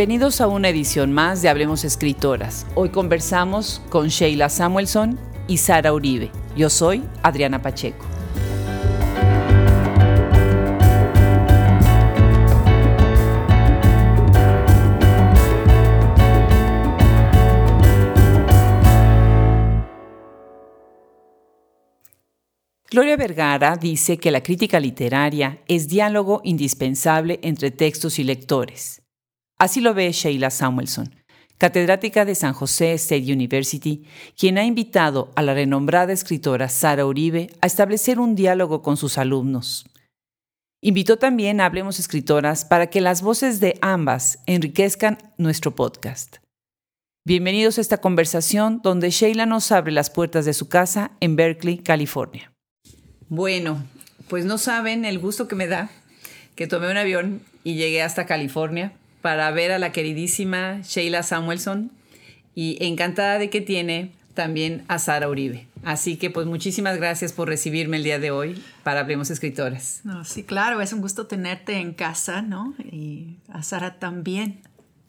Bienvenidos a una edición más de Hablemos Escritoras. Hoy conversamos con Sheila Samuelson y Sara Uribe. Yo soy Adriana Pacheco. Gloria Vergara dice que la crítica literaria es diálogo indispensable entre textos y lectores. Así lo ve Sheila Samuelson, catedrática de San José State University, quien ha invitado a la renombrada escritora Sara Uribe a establecer un diálogo con sus alumnos. Invitó también a Hablemos Escritoras para que las voces de ambas enriquezcan nuestro podcast. Bienvenidos a esta conversación donde Sheila nos abre las puertas de su casa en Berkeley, California. Bueno, pues no saben el gusto que me da que tomé un avión y llegué hasta California para ver a la queridísima Sheila Samuelson y encantada de que tiene también a Sara Uribe. Así que pues muchísimas gracias por recibirme el día de hoy para Hablemos Escritoras. No, sí, claro, es un gusto tenerte en casa, ¿no? Y a Sara también.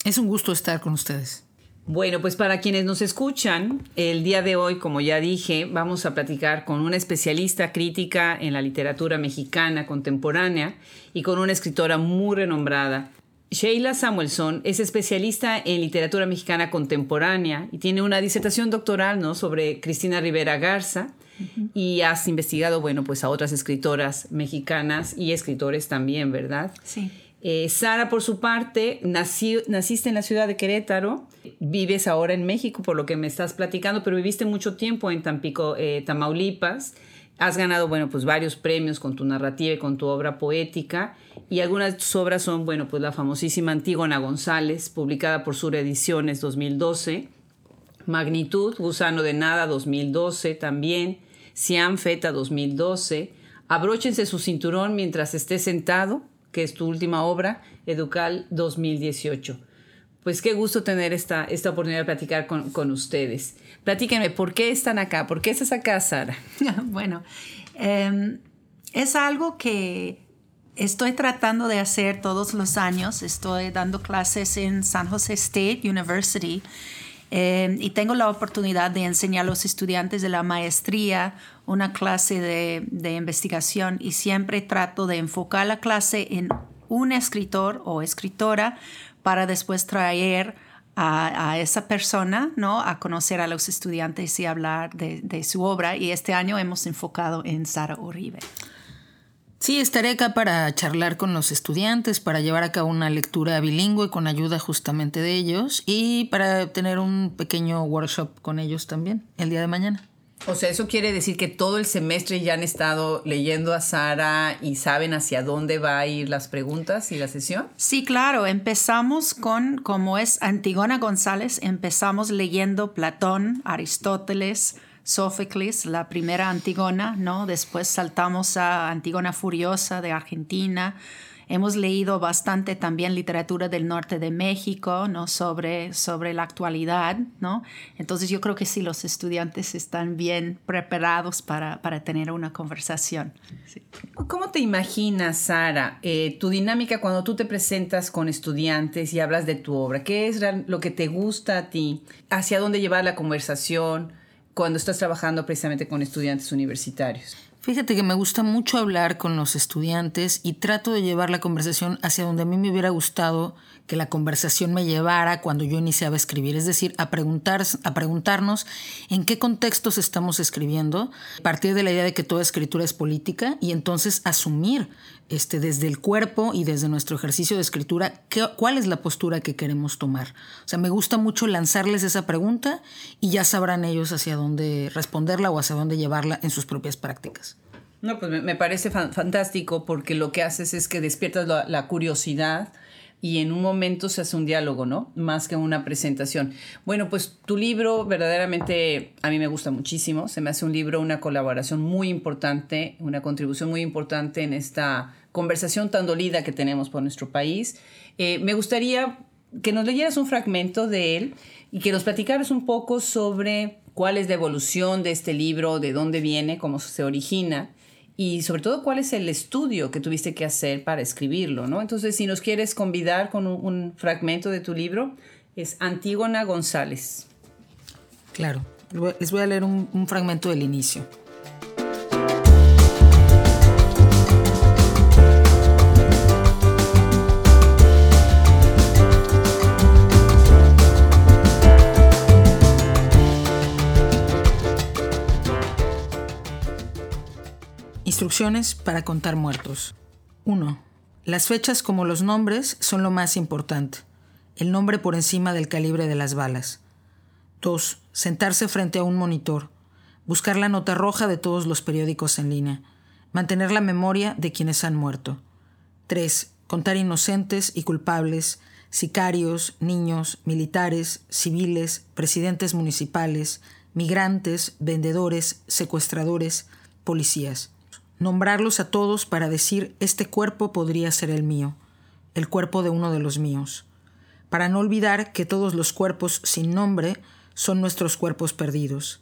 Es un gusto estar con ustedes. Bueno, pues para quienes nos escuchan, el día de hoy, como ya dije, vamos a platicar con una especialista crítica en la literatura mexicana contemporánea y con una escritora muy renombrada. Sheila Samuelson es especialista en literatura mexicana contemporánea y tiene una disertación doctoral ¿no? sobre Cristina Rivera Garza y has investigado, bueno, pues a otras escritoras mexicanas y escritores también, ¿verdad? Sí. Eh, Sara, por su parte, naciste en la ciudad de Querétaro, vives ahora en México, por lo que me estás platicando, pero viviste mucho tiempo en Tampico, eh, Tamaulipas. Has ganado, bueno, pues varios premios con tu narrativa y con tu obra poética. Y algunas de tus obras son, bueno, pues la famosísima Antígona González, publicada por Sur Ediciones 2012. Magnitud, Gusano de Nada 2012 también. Siam Feta 2012. Abróchense su cinturón mientras esté sentado que es tu última obra, Educal 2018. Pues qué gusto tener esta, esta oportunidad de platicar con, ustedes. Platíquenme, ¿por qué están acá? ¿Por qué estás acá, Sara? bueno, em, es algo que estoy tratando de hacer todos los años. Estoy dando clases en San Jose State University em, y tengo la oportunidad de enseñar a los estudiantes de la maestría una clase de, de, investigación y siempre trato de enfocar la clase en un escritor o escritora para después traer a, esa persona, ¿no? A conocer a los estudiantes y hablar de, de, su obra. Y este año hemos enfocado en Sara Uribe. Sí, estaré acá para charlar con los estudiantes, para llevar a cabo una lectura bilingüe con ayuda justamente de ellos y para tener un pequeño workshop con ellos también el día de mañana. O sea, eso quiere decir que todo el semestre ya han estado leyendo a Sara y saben hacia dónde va a ir las preguntas y la sesión. Sí, claro. Empezamos con, como es Antigona González, empezamos leyendo Platón, Aristóteles, Sófocles, la primera Antigona, ¿no? Después saltamos a Antigona Furiosa de Argentina, Hemos leído bastante también literatura del norte de México, ¿no? Sobre, sobre la actualidad, ¿no? Entonces yo creo que sí, los estudiantes están bien preparados para, para tener una conversación. ¿Cómo te imaginas, Sara, eh, tu dinámica cuando tú te presentas con estudiantes y hablas de tu obra? ¿Qué es lo que te gusta a ti? ¿Hacia dónde llevar la conversación cuando estás trabajando precisamente con estudiantes universitarios? Fíjate que me gusta mucho hablar con los estudiantes y trato de llevar la conversación hacia donde a mí me hubiera gustado que la conversación me llevara cuando yo iniciaba a escribir, es decir, a, preguntar, a preguntarnos en qué contextos estamos escribiendo, partir de la idea de que toda escritura es política y entonces asumir este, desde el cuerpo y desde nuestro ejercicio de escritura qué, cuál es la postura que queremos tomar. O sea, me gusta mucho lanzarles esa pregunta y ya sabrán ellos hacia dónde responderla o hacia dónde llevarla en sus propias prácticas. No, pues me parece fantástico porque lo que haces es que despiertas la curiosidad y en un momento se hace un diálogo, ¿no? Más que una presentación. Bueno, pues tu libro verdaderamente a mí me gusta muchísimo. Se me hace un libro, una colaboración muy importante, una contribución muy importante en esta conversación tan dolida que tenemos por nuestro país. Eh, me gustaría que nos leyeras un fragmento de él y que nos platicaras un poco sobre cuál es la evolución de este libro, de dónde viene, cómo se origina y sobre todo cuál es el estudio que tuviste que hacer para escribirlo, ¿no? Entonces, si nos quieres convidar con un, fragmento de tu libro, es Antígona González. Claro, les voy a leer un fragmento del inicio. Instrucciones para contar muertos. 1. Las fechas como los nombres son lo más importante. El nombre por encima del calibre de las balas. 2. Sentarse frente a un monitor. Buscar la nota roja de todos los periódicos en línea. Mantener la memoria de quienes han muerto. 3. Contar inocentes y culpables, sicarios, niños, militares, civiles, presidentes municipales, migrantes, vendedores, secuestradores, policías nombrarlos a todos para decir este cuerpo podría ser el mío, el cuerpo de uno de los míos, para no olvidar que todos los cuerpos sin nombre son nuestros cuerpos perdidos.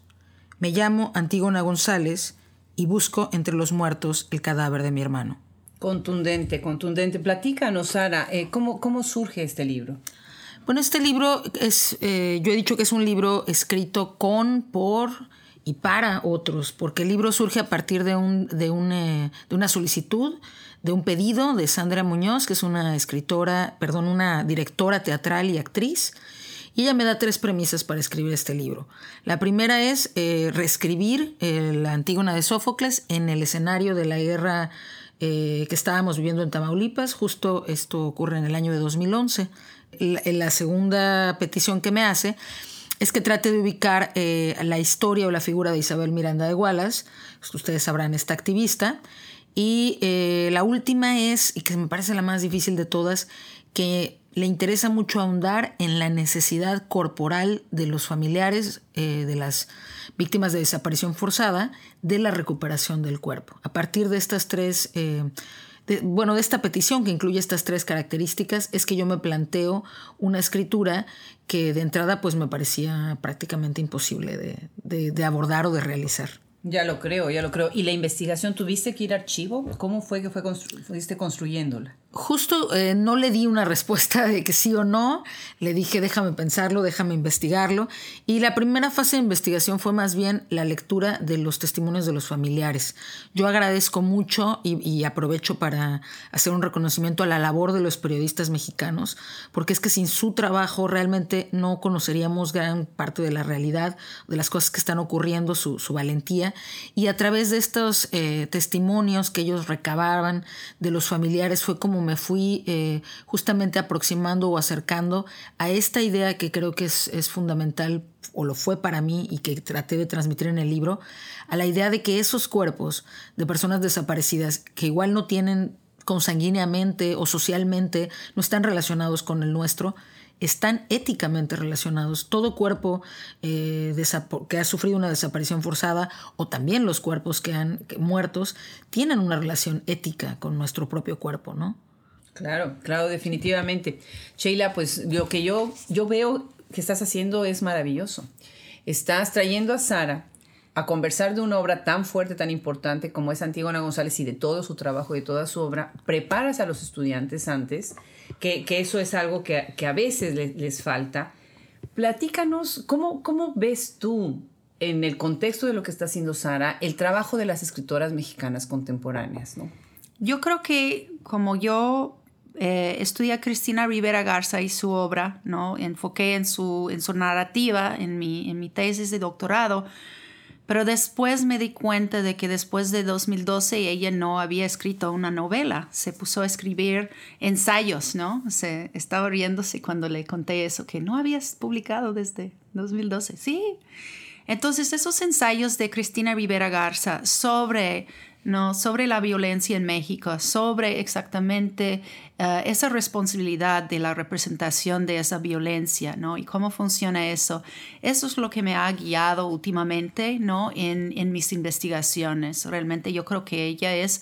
Me llamo Antígona González y busco entre los muertos el cadáver de mi hermano. Contundente, contundente. Platícanos, Sara, eh, ¿cómo, ¿cómo surge este libro? Bueno, este libro es, eh, yo he dicho que es un libro escrito con, por y para otros, porque el libro surge a partir de, un, de, eh, de una solicitud, de un pedido de Sandra Muñoz, que es una escritora, perdón, una directora teatral y actriz. Y ella me da tres premisas para escribir este libro. La primera es eh, reescribir eh, la Antígona de Sófocles en el escenario de la guerra que estábamos viviendo en Tamaulipas. Justo esto ocurre en el año de 2011. la segunda petición que me hace es que trate de ubicar eh, la historia o la figura de Isabel Miranda de Wallace, pues, ustedes sabrán, esta activista. Y eh, la última es, y que me parece la más difícil de todas, que le interesa mucho ahondar en la necesidad corporal de los familiares eh, de las víctimas de desaparición forzada de la recuperación del cuerpo. A partir de estas tres bueno, de esta petición que incluye estas tres características es que yo me planteo una escritura que de entrada pues me parecía prácticamente imposible de abordar o de realizar. Ya lo creo, ya lo creo. ¿Y la investigación tuviste que ir a archivo? ¿Cómo fue que fue fuiste construyéndola? Justo eh, no le di una respuesta de que sí o no, le dije déjame pensarlo, déjame investigarlo. Y la primera fase de investigación fue más bien la lectura de los testimonios de los familiares. Yo agradezco mucho y, aprovecho para hacer un reconocimiento a la labor de los periodistas mexicanos, porque es que sin su trabajo realmente no conoceríamos gran parte de la realidad, de las cosas que están ocurriendo, su, su valentía y a través de estos eh, testimonios que ellos recababan de los familiares fue como me fui eh, justamente aproximando o acercando a esta idea que creo que es, fundamental o lo fue para mí y que traté de transmitir en el libro, a la idea de que esos cuerpos de personas desaparecidas que igual no tienen consanguíneamente o socialmente, no están relacionados con el nuestro, están éticamente relacionados. Todo cuerpo eh, que ha sufrido una desaparición forzada o también los cuerpos que han muertos tienen una relación ética con nuestro propio cuerpo, ¿no? Claro, claro, definitivamente. Sheila, pues lo que yo, yo veo que estás haciendo es maravilloso. Estás trayendo a Sara a conversar de una obra tan fuerte, tan importante como es Antígona González y de todo su trabajo, de toda su obra, preparas a los estudiantes antes que, eso es algo que, a veces les, falta. Platícanos, ¿cómo, ¿cómo ves tú en el contexto de lo que está haciendo Sara, el trabajo de las escritoras mexicanas contemporáneas, ¿no? Yo creo que como yo eh, estudié a Cristina Rivera Garza y su obra, ¿no? Enfoqué en su, en su narrativa, en mi, en mi tesis de doctorado, pero después me di cuenta de que después de 2012 ella no había escrito una novela, se puso a escribir ensayos, ¿no? Se estaba riéndose cuando le conté eso, que no habías publicado desde 2012. Sí. Entonces, esos ensayos de Cristina Rivera Garza sobre ¿no? sobre la violencia en México, sobre exactamente eh, esa responsabilidad de la representación de esa violencia, ¿no? Y cómo funciona eso. Eso es lo que me ha guiado últimamente, ¿no? En, en mis investigaciones. Realmente yo creo que ella es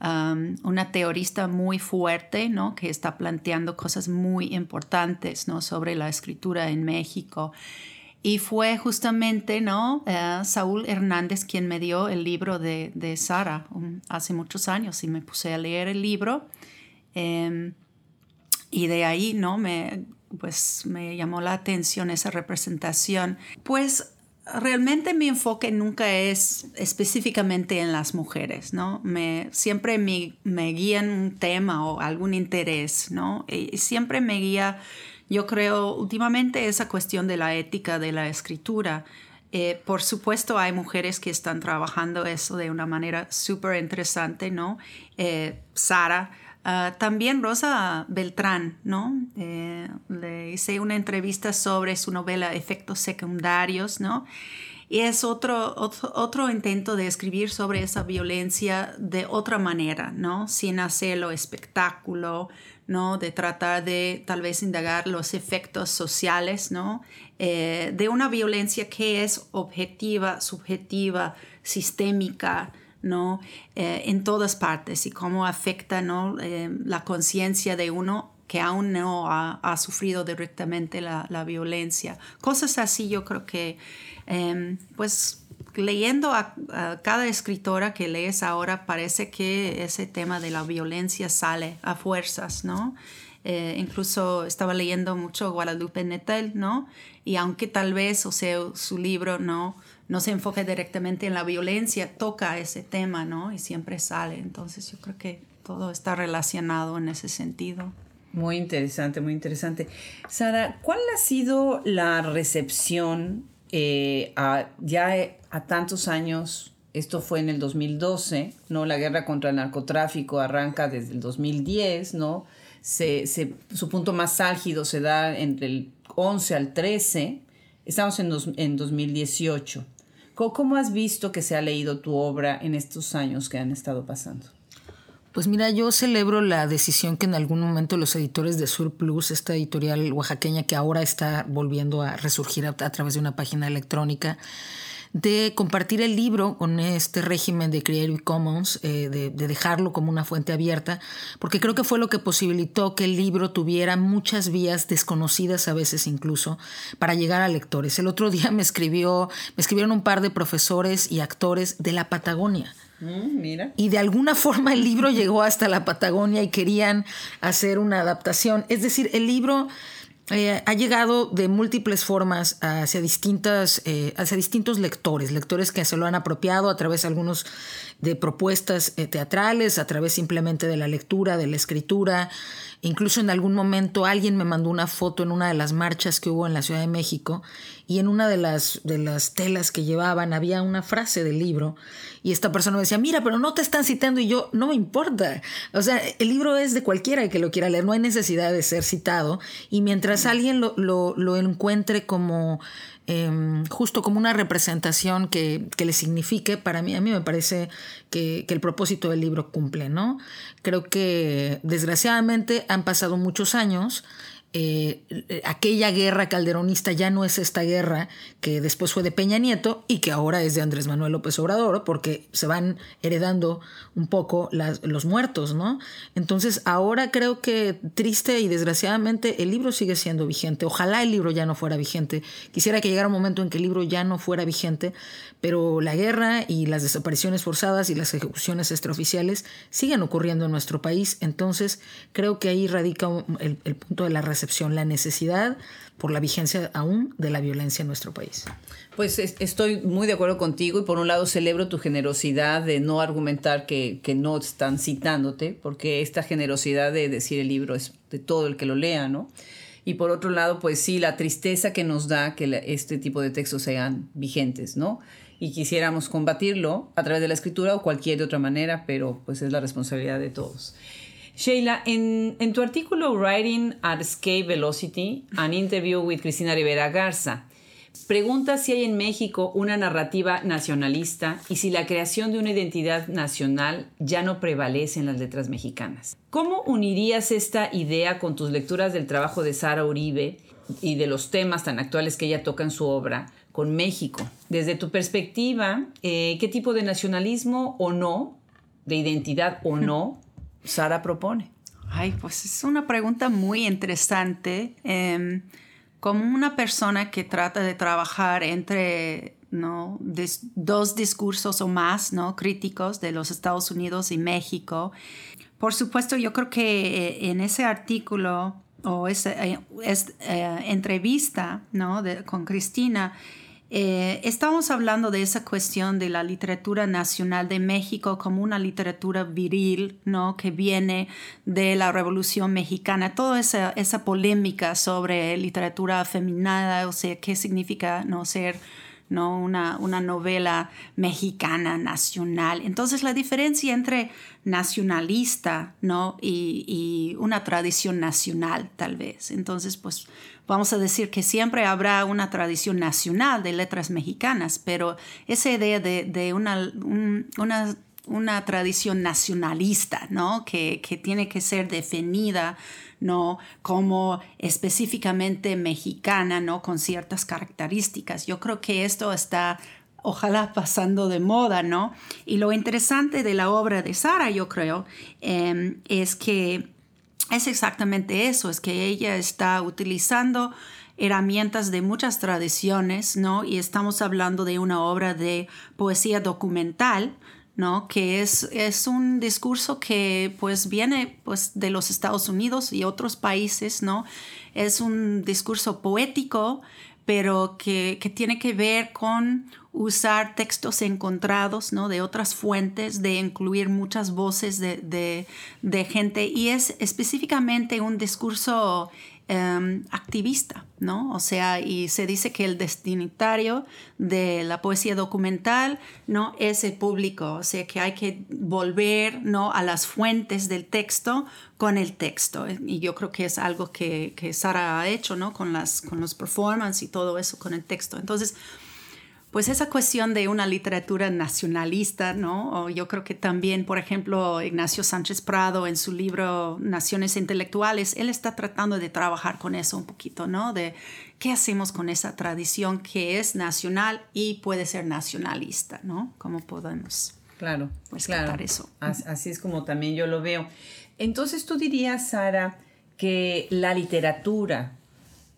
um, una teorista muy fuerte, ¿no? Que está planteando cosas muy importantes, ¿no? Sobre la escritura en México. Y fue justamente, ¿no? Eh, Saúl Hernández quien me dio el libro de, de Sara um, hace muchos años y me puse a leer el libro. Em, y de ahí, ¿no? Me, pues me llamó la atención esa representación. Pues realmente mi enfoque nunca es específicamente en las mujeres, ¿no? Me, siempre me, me guían un tema o algún interés, ¿no? Y siempre me guía yo creo últimamente esa cuestión de la ética de la escritura. Eh, por supuesto, hay mujeres que están trabajando eso de una manera súper interesante, ¿no? Eh, Sara, ah, también Rosa Beltrán, ¿no? Eh, le hice una entrevista sobre su novela Efectos Secundarios, ¿no? Y es otro, otro, intento de escribir sobre esa violencia de otra manera, ¿no? Sin hacerlo espectáculo, ¿no? De tratar de tal vez indagar los efectos sociales, ¿no? Eh, de una violencia que es objetiva, subjetiva, sistémica, ¿no? Eh, en todas partes y cómo afecta, ¿no? Eh, la conciencia de uno que aún no ha, sufrido directamente la, la, violencia. Cosas así yo creo que, em, pues, leyendo a, cada escritora que lees ahora, parece que ese tema de la violencia sale a fuerzas, ¿no? Eh, incluso estaba leyendo mucho Guadalupe Nettel, ¿no? Y aunque tal vez, o sea, su libro no, no se enfoque directamente en la violencia, toca ese tema, ¿no? Y siempre sale. Entonces yo creo que todo está relacionado en ese sentido. Muy interesante, muy interesante. Sara, ¿cuál ha sido la recepción eh, ya a tantos años, esto fue en el 2012, ¿no? La guerra contra el narcotráfico arranca desde el 2010, ¿no? Se, su punto más álgido se da entre el 11 al 13, estamos en, en 2018. ¿Cómo, ¿Cómo has visto que se ha leído tu obra en estos años que han estado pasando? Pues mira, yo celebro la decisión que en algún momento los editores de Sur Plus, esta editorial oaxaqueña que ahora está volviendo a resurgir a, través de una página electrónica, de compartir el libro con este régimen de Creative Commons, eh, de, dejarlo como una fuente abierta, porque creo que fue lo que posibilitó que el libro tuviera muchas vías desconocidas a veces incluso para llegar a lectores. El otro día me escribió, me escribieron un par de profesores y actores de la Patagonia Mm, mira. Y de alguna forma el libro llegó hasta la Patagonia y querían hacer una adaptación. Es decir, el libro eh, ha llegado de múltiples formas hacia, distintas, eh, hacia distintos lectores, lectores que se lo han apropiado a través algunos de propuestas eh, teatrales, a través simplemente de la lectura, de la escritura. Incluso en algún momento alguien me mandó una foto en una de las marchas que hubo en la Ciudad de México y en una de las, de las telas que llevaban había una frase del libro y esta persona me decía, mira, pero no te están citando y yo, no me importa. O sea, el libro es de cualquiera que lo quiera leer, no hay necesidad de ser citado y mientras alguien lo, lo, encuentre como... Em, justo como una representación que, que, le signifique, para mí, a mí me parece que, que, el propósito del libro cumple, ¿no? Creo que desgraciadamente han pasado muchos años eh, aquella guerra calderonista ya no es esta guerra que después fue de Peña Nieto y que ahora es de Andrés Manuel López Obrador, porque se van heredando un poco los muertos, ¿no? Entonces ahora creo que triste y desgraciadamente el libro sigue siendo vigente. Ojalá el libro ya no fuera vigente. Quisiera que llegara un momento en que el libro ya no fuera vigente, pero la guerra y las desapariciones forzadas y las ejecuciones extraoficiales siguen ocurriendo en nuestro país. Entonces creo que ahí radica el, punto de la recepción la necesidad por la vigencia aún de la violencia en nuestro país. Pues estoy muy de acuerdo contigo y por un lado celebro tu generosidad de no argumentar que, que, no están citándote, porque esta generosidad de decir el libro es de todo el que lo lea, ¿no? Y por otro lado, pues sí, la tristeza que nos da que este tipo de textos sean vigentes, ¿no? Y quisiéramos combatirlo a través de la escritura o cualquier otra manera, pero pues es la responsabilidad de todos. Sheila, en, tu artículo Writing at Escape Velocity, an interview with Cristina Rivera Garza, pregunta si hay en México una narrativa nacionalista y si la creación de una identidad nacional ya no prevalece en las letras mexicanas. ¿Cómo unirías esta idea con tus lecturas del trabajo de Sara Uribe y de los temas tan actuales que ella toca en su obra con México? Desde tu perspectiva, eh, ¿qué tipo de nacionalismo o no, de identidad o no, Sara propone? Ay, pues es una pregunta muy interesante. Em, como una persona que trata de trabajar entre ¿no? dos discursos o más ¿no? críticos de los Estados Unidos y México. Por supuesto, yo creo que eh, en ese artículo o esa eh, eh, entrevista ¿no? con Cristina, eh, estamos hablando de esa cuestión de la literatura nacional de México como una literatura viril, ¿no? Que viene de la Revolución Mexicana, toda esa, esa polémica sobre literatura afeminada, o sea, qué significa no ser ¿no? Una, una novela mexicana nacional. Entonces la diferencia entre nacionalista ¿no? y, y, una tradición nacional tal vez. Entonces pues vamos a decir que siempre habrá una tradición nacional de letras mexicanas, pero esa idea de, una una tradición nacionalista, ¿no? Que, que, tiene que ser definida ¿no? Como específicamente mexicana, ¿no? Con ciertas características. Yo creo que esto está ojalá pasando de moda, ¿no? Y lo interesante de la obra de Sara, yo creo, em, es que es exactamente eso, es que ella está utilizando herramientas de muchas tradiciones, ¿no? Y estamos hablando de una obra de poesía documental, ¿no? Que es, es un discurso que pues viene pues de los Estados Unidos y otros países, ¿no? Es un discurso poético, pero que, tiene que ver con usar textos encontrados, ¿no? De otras fuentes, de incluir muchas voces de, de gente y es específicamente un discurso Em, activista, ¿no? O sea, y se dice que el destinatario de la poesía documental, ¿no? Es el público, o sea, que hay que volver, ¿no? A las fuentes del texto con el texto. Y yo creo que es algo que, que Sara ha hecho, ¿no? Con, las, con los performances y todo eso con el texto. Entonces, pues esa cuestión de una literatura nacionalista, ¿no? O yo creo que también, por ejemplo, Ignacio Sánchez Prado en su libro Naciones Intelectuales, él está tratando de trabajar con eso un poquito, ¿no? De qué hacemos con esa tradición que es nacional y puede ser nacionalista, ¿no? ¿Cómo podemos claro, claro. eso? Así es como también yo lo veo. Entonces tú dirías, Sara, que la literatura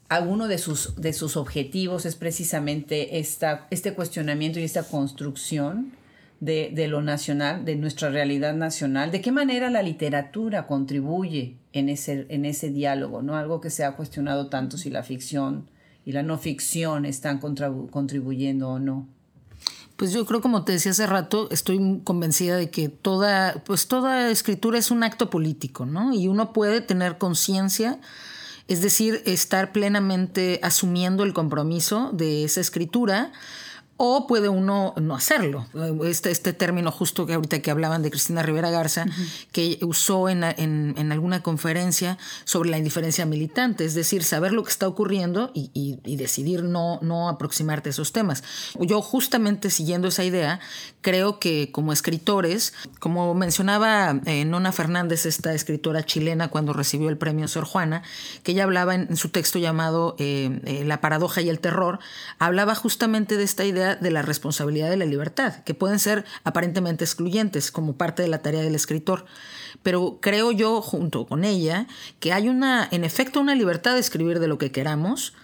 alguno de sus, de sus objetivos es precisamente esta, este cuestionamiento y esta construcción de, de, lo nacional, de nuestra realidad nacional. ¿De qué manera la literatura contribuye en ese, en ese diálogo? ¿no? Algo que se ha cuestionado tanto si la ficción y la no ficción están contribuyendo o no. Pues yo creo, como te decía hace rato, estoy convencida de que toda, pues toda escritura es un acto político, ¿no? Y uno puede tener conciencia es decir, estar plenamente asumiendo el compromiso de esa escritura o puede uno no hacerlo. Este, este término justo que ahorita que hablaban de Cristina Rivera Garza, que usó en, en, alguna conferencia sobre la indiferencia militante, es decir, saber lo que está ocurriendo y, y, decidir no, no aproximarte a esos temas. Yo justamente siguiendo esa idea, creo que como escritores, como mencionaba eh, Nona Fernández, esta escritora chilena cuando recibió el premio Sor Juana, que ella hablaba en, su texto llamado eh, eh, La paradoja y el terror, hablaba justamente de esta idea de la responsabilidad de la libertad, que pueden ser aparentemente excluyentes como parte de la tarea del escritor. Pero creo yo, junto con ella, que hay una, en efecto, una libertad de escribir de lo que queramos,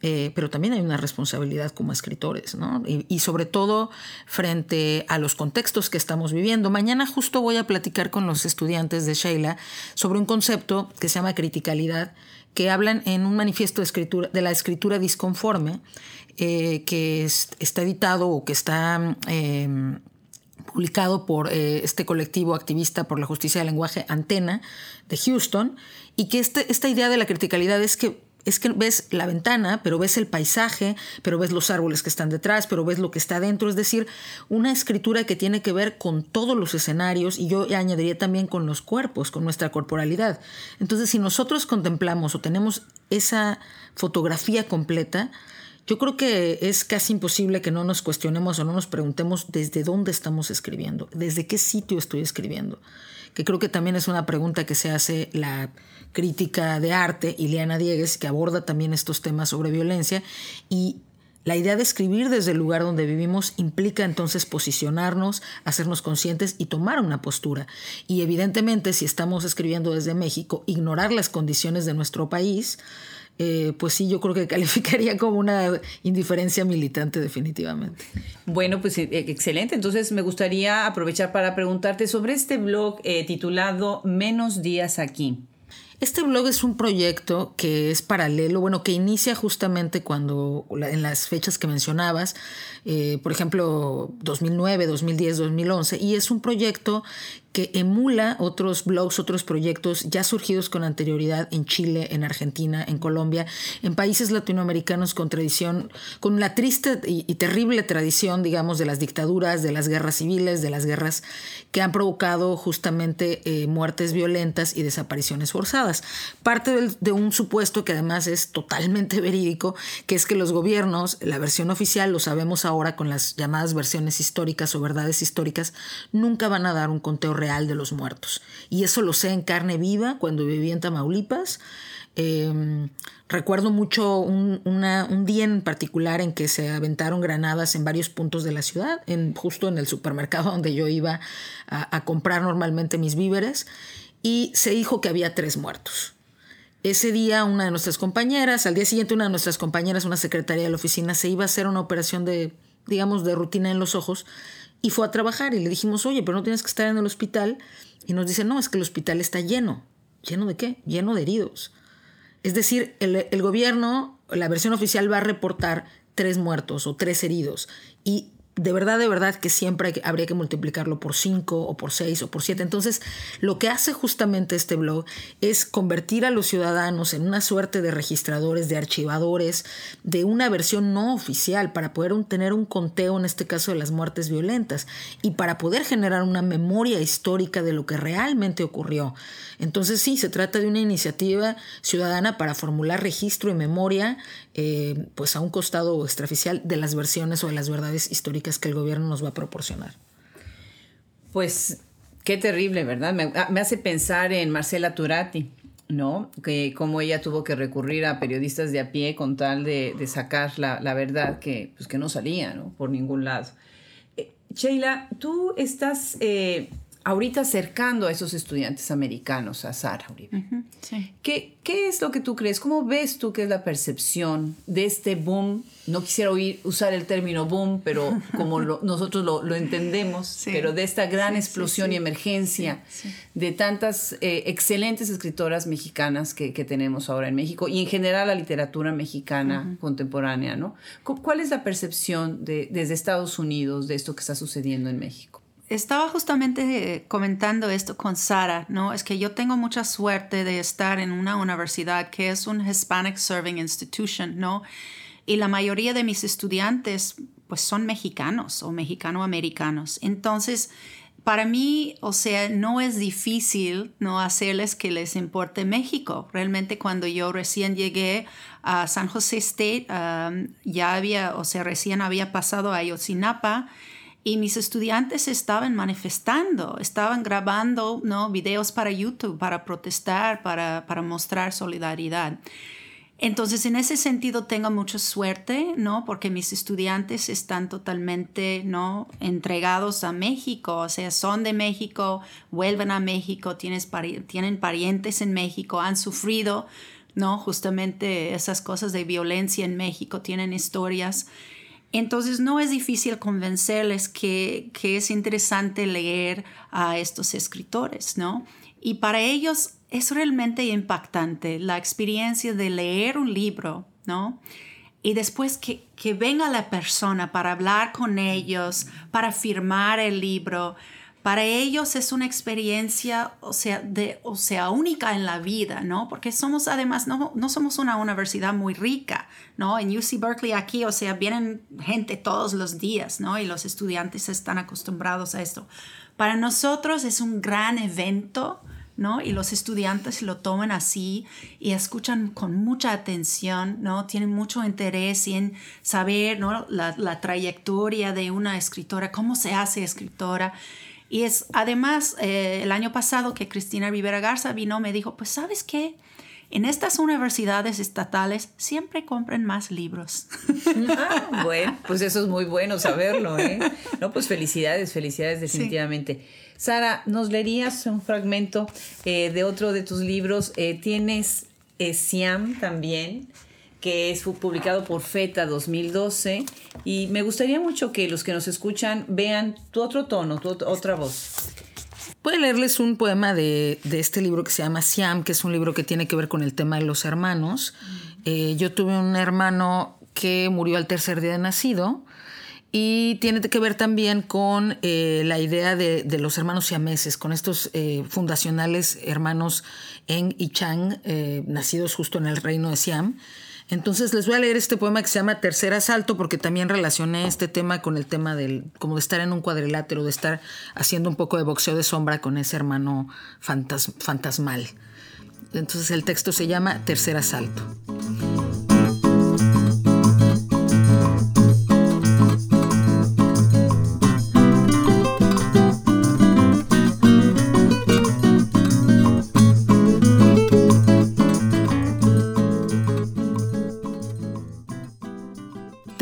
eh, pero también hay una responsabilidad como escritores, ¿no? Y, sobre todo frente a los contextos que estamos viviendo. Mañana justo voy a platicar con los estudiantes de Sheila sobre un concepto que se llama criticalidad, que hablan en un manifiesto de, escritura, de la escritura disconforme, eh, que está editado o que está em, publicado por eh, este colectivo activista por la justicia del lenguaje Antena de Houston, y que este, esta idea de la criticalidad es que es que ves la ventana, pero ves el paisaje, pero ves los árboles que están detrás, pero ves lo que está dentro, es decir, una escritura que tiene que ver con todos los escenarios y yo añadiría también con los cuerpos, con nuestra corporalidad. Entonces, si nosotros contemplamos o tenemos esa fotografía completa, yo creo que es casi imposible que no nos cuestionemos o no nos preguntemos desde dónde estamos escribiendo, desde qué sitio estoy escribiendo, que creo que también es una pregunta que se hace la crítica de arte, Ileana Diegues, que aborda también estos temas sobre violencia y La idea de escribir desde el lugar donde vivimos implica entonces posicionarnos, hacernos conscientes y tomar una postura. Y evidentemente si estamos escribiendo desde México, ignorar las condiciones de nuestro país, eh, pues sí, yo creo que calificaría como una indiferencia militante definitivamente. Bueno, pues eh, excelente. Entonces me gustaría aprovechar para preguntarte sobre este blog eh, titulado Menos días aquí. Este blog es un proyecto que es paralelo, bueno, que inicia justamente cuando, en las fechas que mencionabas, por ejemplo, 2009, 2010, 2011, y es un proyecto que emula otros blogs, otros proyectos ya surgidos con anterioridad en Chile, en Argentina, en Colombia, en países latinoamericanos con tradición, con la triste y, terrible tradición, digamos, de las dictaduras, de las guerras civiles, de las guerras que han provocado justamente eh, muertes violentas y desapariciones forzadas. Parte de un supuesto que además es totalmente verídico, que es que los gobiernos, la versión oficial, lo sabemos ahora con las llamadas versiones históricas o verdades históricas, nunca van a dar un conteo real de los muertos. Y eso lo sé en carne viva cuando viví en Tamaulipas. Em, recuerdo mucho un, día en particular en que se aventaron granadas en varios puntos de la ciudad, en, justo en el supermercado donde yo iba a, a comprar normalmente mis víveres, y se dijo que había tres muertos. Ese día una de nuestras compañeras, al día siguiente una de nuestras compañeras, una secretaria de la oficina, se iba a hacer una operación de, digamos, de rutina en los ojos y fue a trabajar y le dijimos, oye, pero no tienes que estar en el hospital. Y nos dice, no, es que el hospital está lleno. ¿Lleno de qué? Lleno de heridos. Es decir, el, el gobierno, la versión oficial va a reportar tres muertos o tres heridos. Y de verdad, de verdad que siempre habría que multiplicarlo por 5 o por 6 o por 7. Entonces, lo que hace justamente este blog es convertir a los ciudadanos en una suerte de registradores, de archivadores, de una versión no oficial para poder tener un conteo, en este caso de las muertes violentas, y para poder generar una memoria histórica de lo que realmente ocurrió. Entonces, sí, se trata de una iniciativa ciudadana para formular registro y memoria, eh, pues a un costado extraoficial de las versiones o de las verdades históricas que el gobierno nos va a proporcionar. Pues qué terrible, ¿verdad? Me, ah, hace pensar en Marcela Turati, ¿no? Que como ella tuvo que recurrir a periodistas de a pie con tal de, sacar la, verdad que, pues, que no salía, ¿no? Por ningún lado. Eh, Sheila, tú estás eh, ahorita acercando a esos estudiantes americanos a Sara Uribe. ¿Qué, ¿Qué, es lo que tú crees? ¿Cómo ves tú que es la percepción de este boom? No quisiera oír, usar el término boom, pero como nosotros lo, lo entendemos, pero de esta gran explosión y emergencia de tantas eh, excelentes escritoras mexicanas que, que, tenemos ahora en México y en general la literatura mexicana contemporánea, ¿no? ¿Cuál es la percepción de, desde Estados Unidos de esto que está sucediendo en México? Estaba justamente eh, comentando esto con Sara, ¿no? Es que yo tengo mucha suerte de estar en una universidad que es un Hispanic Serving Institution, ¿no? Y la mayoría de mis estudiantes, pues son mexicanos o mexicano-americanos. Entonces, para mí, o sea, no es difícil no hacerles que les importe México. Realmente cuando yo recién llegué a San José State, um, ya había, o sea, recién había pasado a Ayotzinapa y mis estudiantes estaban manifestando, estaban grabando ¿no? videos para YouTube, para protestar, para, para mostrar solidaridad. Entonces, en ese sentido, tengo mucha suerte, ¿no? Porque mis estudiantes están totalmente, ¿no? Entregados a México, o sea, son de México, vuelven a México, tienes tienen parientes en México, han sufrido, ¿no? Justamente esas cosas de violencia en México, tienen historias. Entonces no es difícil convencerles que, es interesante leer a estos escritores, ¿no? Y para ellos es realmente impactante la experiencia de leer un libro, ¿no? Y después que, que venga la persona para hablar con ellos, para firmar el libro, para ellos es una experiencia, o sea, de, o sea, única en la vida, ¿no? Porque somos, además, no, no somos una universidad muy rica, ¿no? En UC Berkeley aquí, o sea, vienen gente todos los días, ¿no? Y los estudiantes están acostumbrados a esto. Para nosotros es un gran evento, ¿no? Y los estudiantes lo toman así y escuchan con mucha atención, ¿no? Tienen mucho interés en saber, ¿no? La, la trayectoria de una escritora, cómo se hace escritora. Y es además eh, el año pasado que Cristina Rivera Garza vino, me dijo, pues sabes qué, en estas universidades estatales siempre compren más libros. Ah, bueno, pues eso es muy bueno saberlo, ¿eh? No, pues felicidades, felicidades definitivamente. Sara, ¿nos leerías un fragmento eh, de otro de tus libros? Eh, tienes Siam también, que es publicado por FETA 2012, y me gustaría mucho que los que nos escuchan vean tu otro tono, tu otra voz. Voy a leerles un poema de, este libro que se llama Siam, que es un libro que tiene que ver con el tema de los hermanos. Eh, yo tuve un hermano que murió al tercer día de nacido y tiene que ver también con eh, la idea de, los hermanos siameses, con estos eh, fundacionales hermanos Eng y Chang, nacidos justo en el reino de Siam. Entonces les voy a leer este poema que se llama Tercer Asalto porque también relacioné este tema con el tema del como de estar en un cuadrilátero, de estar haciendo un poco de boxeo de sombra con ese hermano fantasmal. Entonces el texto se llama Tercer Asalto.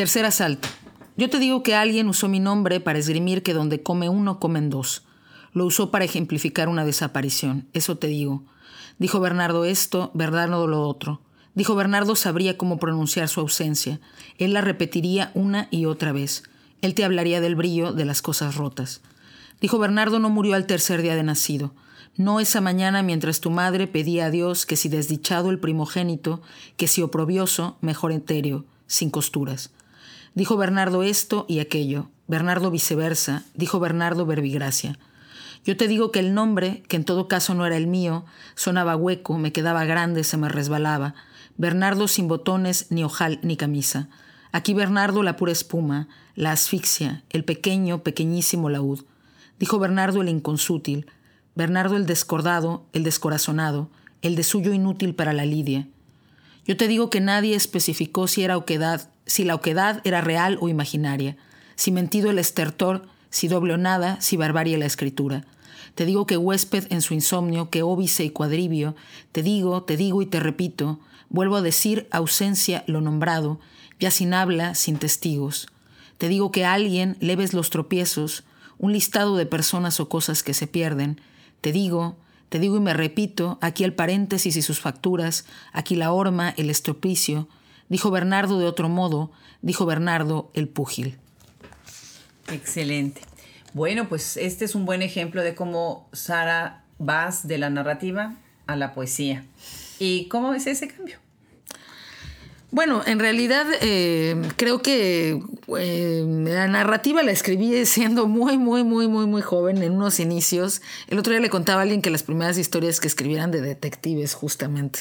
Tercer asalto. Yo te digo que alguien usó mi nombre para esgrimir que donde come uno, comen dos. Lo usó para ejemplificar una desaparición. Eso te digo. Dijo Bernardo esto, Bernardo lo otro. Dijo Bernardo sabría cómo pronunciar su ausencia. Él la repetiría una y otra vez. Él te hablaría del brillo de las cosas rotas. Dijo Bernardo no murió al tercer día de nacido. No esa mañana mientras tu madre pedía a Dios que si desdichado el primogénito, que si oprobioso, mejor entero, sin costuras. Dijo Bernardo esto y aquello, Bernardo viceversa, dijo Bernardo verbigracia. Yo te digo que el nombre, que en todo caso no era el mío, sonaba hueco, me quedaba grande, se me resbalaba. Bernardo sin botones, ni ojal, ni camisa. Aquí Bernardo la pura espuma, la asfixia, el pequeño, pequeñísimo laúd. Dijo Bernardo el inconsútil, Bernardo el descordado, el descorazonado, el de suyo inútil para la lidia. Yo te digo que nadie especificó si era oquedad, si la oquedad era real o imaginaria, si mentido el estertor, si doble o nada, si barbarie la escritura. Te digo que huésped en su insomnio, que óbice y cuadribio, te digo, te digo y te repito, vuelvo a decir ausencia lo nombrado, ya sin habla, sin testigos. Te digo que alguien leves los tropiezos, un listado de personas o cosas que se pierden. Te digo, te digo y me repito, aquí el paréntesis y sus facturas, aquí la horma, el estropicio. Dijo Bernardo de otro modo, dijo Bernardo el púgil. Excelente. Bueno, pues este es un buen ejemplo de cómo Sara vas de la narrativa a la poesía. ¿Y cómo es ese cambio? Bueno, en realidad eh, creo que eh, la narrativa la escribí siendo muy, muy, muy, muy, muy joven, en unos inicios. El otro día le contaba a alguien que las primeras historias que escribieran de detectives justamente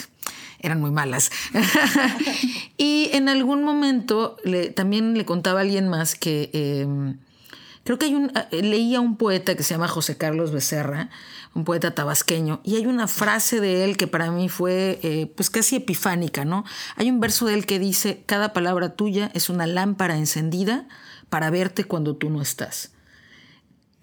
eran muy malas. y en algún momento le, también le contaba a alguien más que em, creo que hay un, leía un poeta que se llama José Carlos Becerra, un poeta tabasqueño, y hay una frase de él que para mí fue eh, pues casi epifánica, ¿no? Hay un verso de él que dice, cada palabra tuya es una lámpara encendida para verte cuando tú no estás.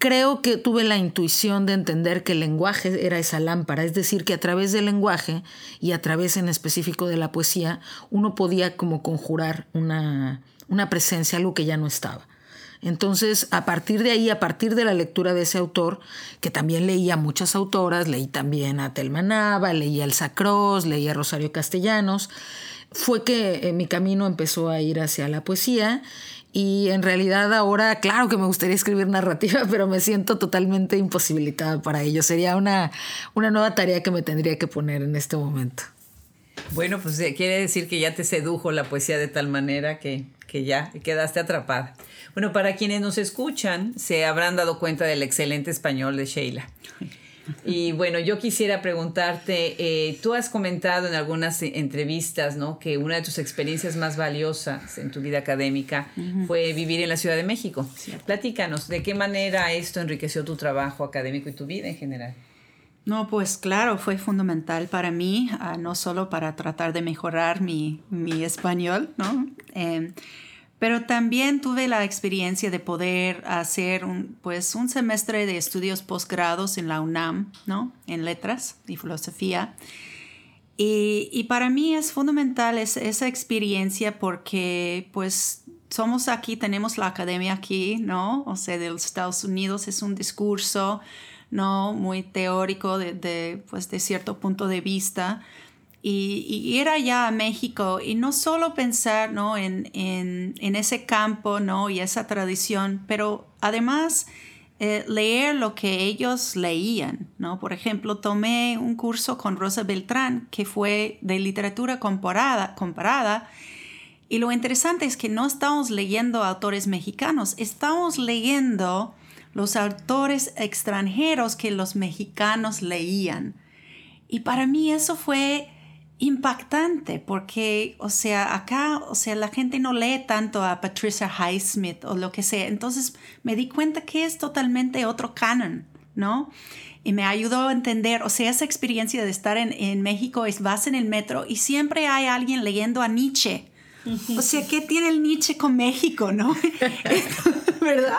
Creo que tuve la intuición de entender que el lenguaje era esa lámpara, es decir, que a través del lenguaje y a través en específico de la poesía, uno podía como conjurar una, una presencia, algo que ya no estaba. Entonces, a partir de ahí, a partir de la lectura de ese autor, que también leía muchas autoras, leí también a Telma Nava, leí a Elsa Cross, leí a Rosario Castellanos, fue que eh, mi camino empezó a ir hacia la poesía y en realidad ahora, claro que me gustaría escribir narrativa, pero me siento totalmente imposibilitada para ello. Sería una, una nueva tarea que me tendría que poner en este momento. Bueno, pues eh, quiere decir que ya te sedujo la poesía de tal manera que, que ya quedaste atrapada. Bueno, para quienes nos escuchan, se habrán dado cuenta del excelente español de Sheila. Y bueno, yo quisiera preguntarte, eh, tú has comentado en algunas entrevistas, ¿no? Que una de tus experiencias más valiosas en tu vida académica fue vivir en la Ciudad de México. Platícanos, ¿de qué manera esto enriqueció tu trabajo académico y tu vida en general? No, pues claro, fue fundamental para mí, ah, no solo para tratar de mejorar mi, mi español, ¿no? Eh, pero también tuve la experiencia de poder hacer un, pues, un semestre de estudios posgrados en la UNAM, ¿no? En letras y filosofía. Y, para mí es fundamental esa experiencia porque pues somos aquí, tenemos la academia aquí, ¿no? O sea, de los Estados Unidos es un discurso, ¿no? Muy teórico de, pues, de cierto punto de vista. Y, ir allá a México y no solo pensar ¿no? en, en, en, ese campo ¿no? y esa tradición, pero además eh, leer lo que ellos leían. ¿no? Por ejemplo, tomé un curso con Rosa Beltrán que fue de literatura comparada, comparada y lo interesante es que no estamos leyendo autores mexicanos, estamos leyendo los autores extranjeros que los mexicanos leían. Y para mí eso fue impactante porque, o sea, acá, o sea, la gente no lee tanto a Patricia Highsmith o lo que sea. Entonces me di cuenta que es totalmente otro canon, ¿no? Y me ayudó a entender, o sea, esa experiencia de estar en, en México es vas en el metro y siempre hay alguien leyendo a Nietzsche. O sea, ¿qué tiene el Nietzsche con México, no? ¿Verdad?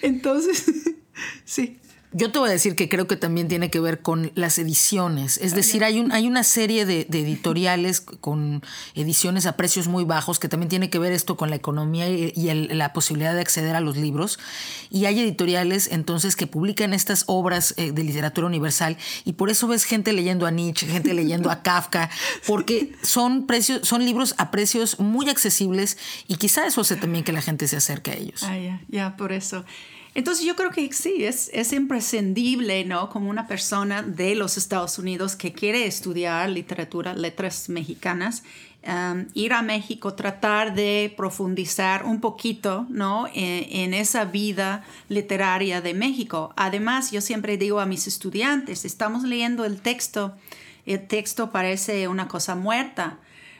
Entonces, sí. Yo te voy a decir que creo que también tiene que ver con las ediciones. Es decir, hay, un, hay una serie de, editoriales con ediciones a precios muy bajos que también tiene que ver esto con la economía y, la posibilidad de acceder a los libros. Y hay editoriales entonces que publican estas obras eh, de literatura universal y por eso ves gente leyendo a Nietzsche, gente leyendo a Kafka, porque son, precios, son libros a precios muy accesibles y quizá eso hace también que la gente se acerque a ellos. Ah, ya, ya, por eso. Entonces yo creo que sí, es, es imprescindible, ¿no? Como una persona de los Estados Unidos que quiere estudiar literatura, letras mexicanas, ir a México, tratar de profundizar un poquito, ¿no? En, en, esa vida literaria de México. Además, yo siempre digo a mis estudiantes, estamos leyendo el texto, el texto parece una cosa muerta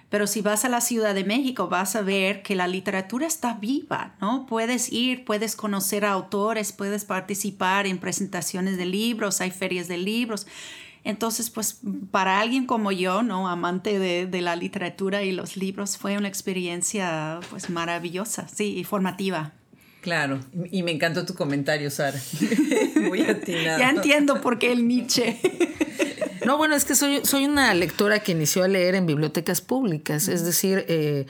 pero si vas a la Ciudad de México, vas a ver que la literatura está viva, ¿no? Puedes ir, puedes conocer a autores, puedes participar en presentaciones de libros, hay ferias de libros. Entonces, pues para alguien como yo, ¿no? Amante de, la literatura y los libros, fue una experiencia pues maravillosa, sí, y formativa. Claro, y me encantó tu comentario, Sara. Muy atinado. ya entiendo por qué el Nietzsche. No, bueno, es que soy, soy una lectora que inició a leer en bibliotecas públicas, es decir, eh,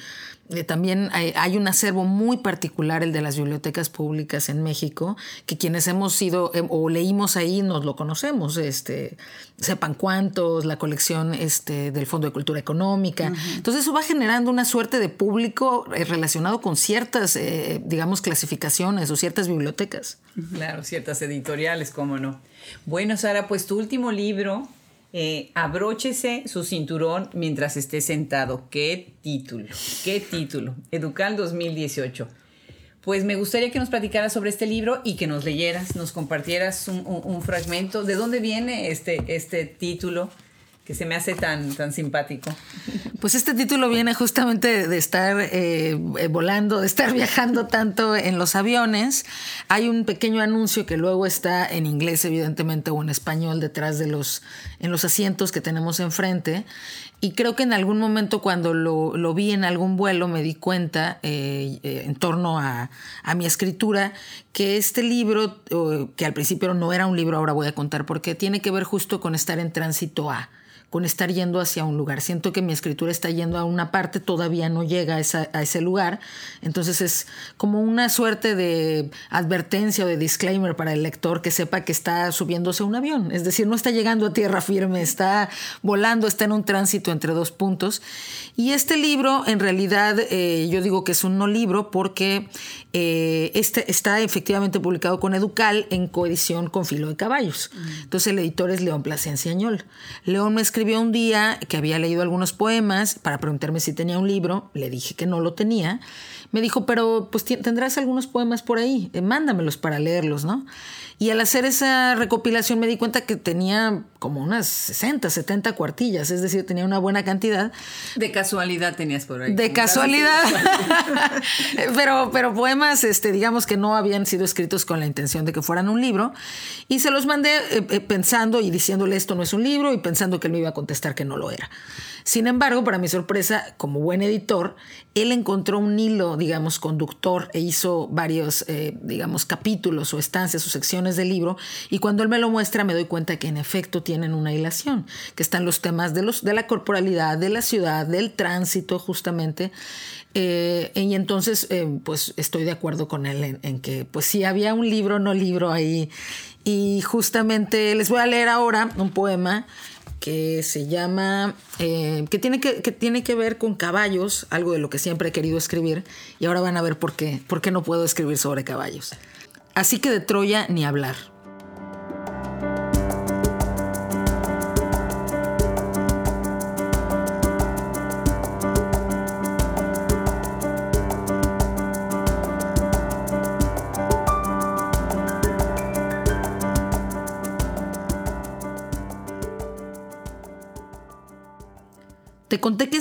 eh, también hay, un acervo muy particular, el de las bibliotecas públicas en México, que quienes hemos sido eh, o leímos ahí nos lo conocemos, este, sepan cuántos, la colección este, del Fondo de Cultura Económica. Entonces eso va generando una suerte de público relacionado con ciertas, digamos, clasificaciones o ciertas bibliotecas. Claro, ciertas editoriales, cómo no. Bueno, Sara, pues tu último libro eh, abróchese su cinturón mientras esté sentado. ¿Qué título? ¿Qué título? Educal 2018. Pues me gustaría que nos platicaras sobre este libro y que nos leyeras, nos compartieras un, fragmento. ¿De dónde viene este, este título? Que se me hace tan, tan simpático. Pues este título viene justamente de estar eh, eh, volando, de estar viajando tanto en los aviones. Hay un pequeño anuncio que luego está en inglés, evidentemente, o en español detrás de los, en los asientos que tenemos enfrente. Y creo que en algún momento cuando lo, vi en algún vuelo me di cuenta eh, en torno a, a, mi escritura que este libro, que al principio no era un libro, ahora voy a contar porque tiene que ver justo con estar en tránsito a con estar yendo hacia un lugar. Siento que mi escritura está yendo a una parte, todavía no llega a, ese lugar. Entonces es como una suerte de advertencia o de disclaimer para el lector que sepa que está subiéndose a un avión. Es decir, no está llegando a tierra firme, está volando, está en un tránsito entre dos puntos. Y este libro, en realidad, eh, yo digo que es un no libro porque eh, este está efectivamente publicado con Educal en coedición con Filo de Caballos. Mm. Entonces el editor es León Plasencia Añol. León me escribió un día que había leído algunos poemas para preguntarme si tenía un libro. Le dije que no lo tenía. Me dijo, pero pues tendrás algunos poemas por ahí, eh, mándamelos para leerlos, ¿no? Y al hacer esa recopilación me di cuenta que tenía como unas 60, 70 cuartillas, es decir, tenía una buena cantidad. De casualidad tenías por ahí. De casualidad. pero, pero poemas, este, digamos que no habían sido escritos con la intención de que fueran un libro. Y se los mandé eh, eh, pensando y diciéndole esto no es un libro y pensando que él me iba iba a contestar que no lo era. Sin embargo, para mi sorpresa, como buen editor, él encontró un hilo, digamos, conductor e hizo varios, eh, digamos, capítulos o estancias o secciones del libro. Y cuando él me lo muestra, me doy cuenta que en efecto tienen una hilación, que están los temas de, los, de la corporalidad, de la ciudad, del tránsito, justamente. Eh, y entonces, eh, pues estoy de acuerdo con él en, en, que, pues sí, había un libro, no libro ahí. Y justamente les voy a leer ahora un poema que se llama, eh, que, tiene que, que, tiene que ver con caballos, algo de lo que siempre he querido escribir, y ahora van a ver por qué, por qué no puedo escribir sobre caballos. Así que de Troya ni hablar.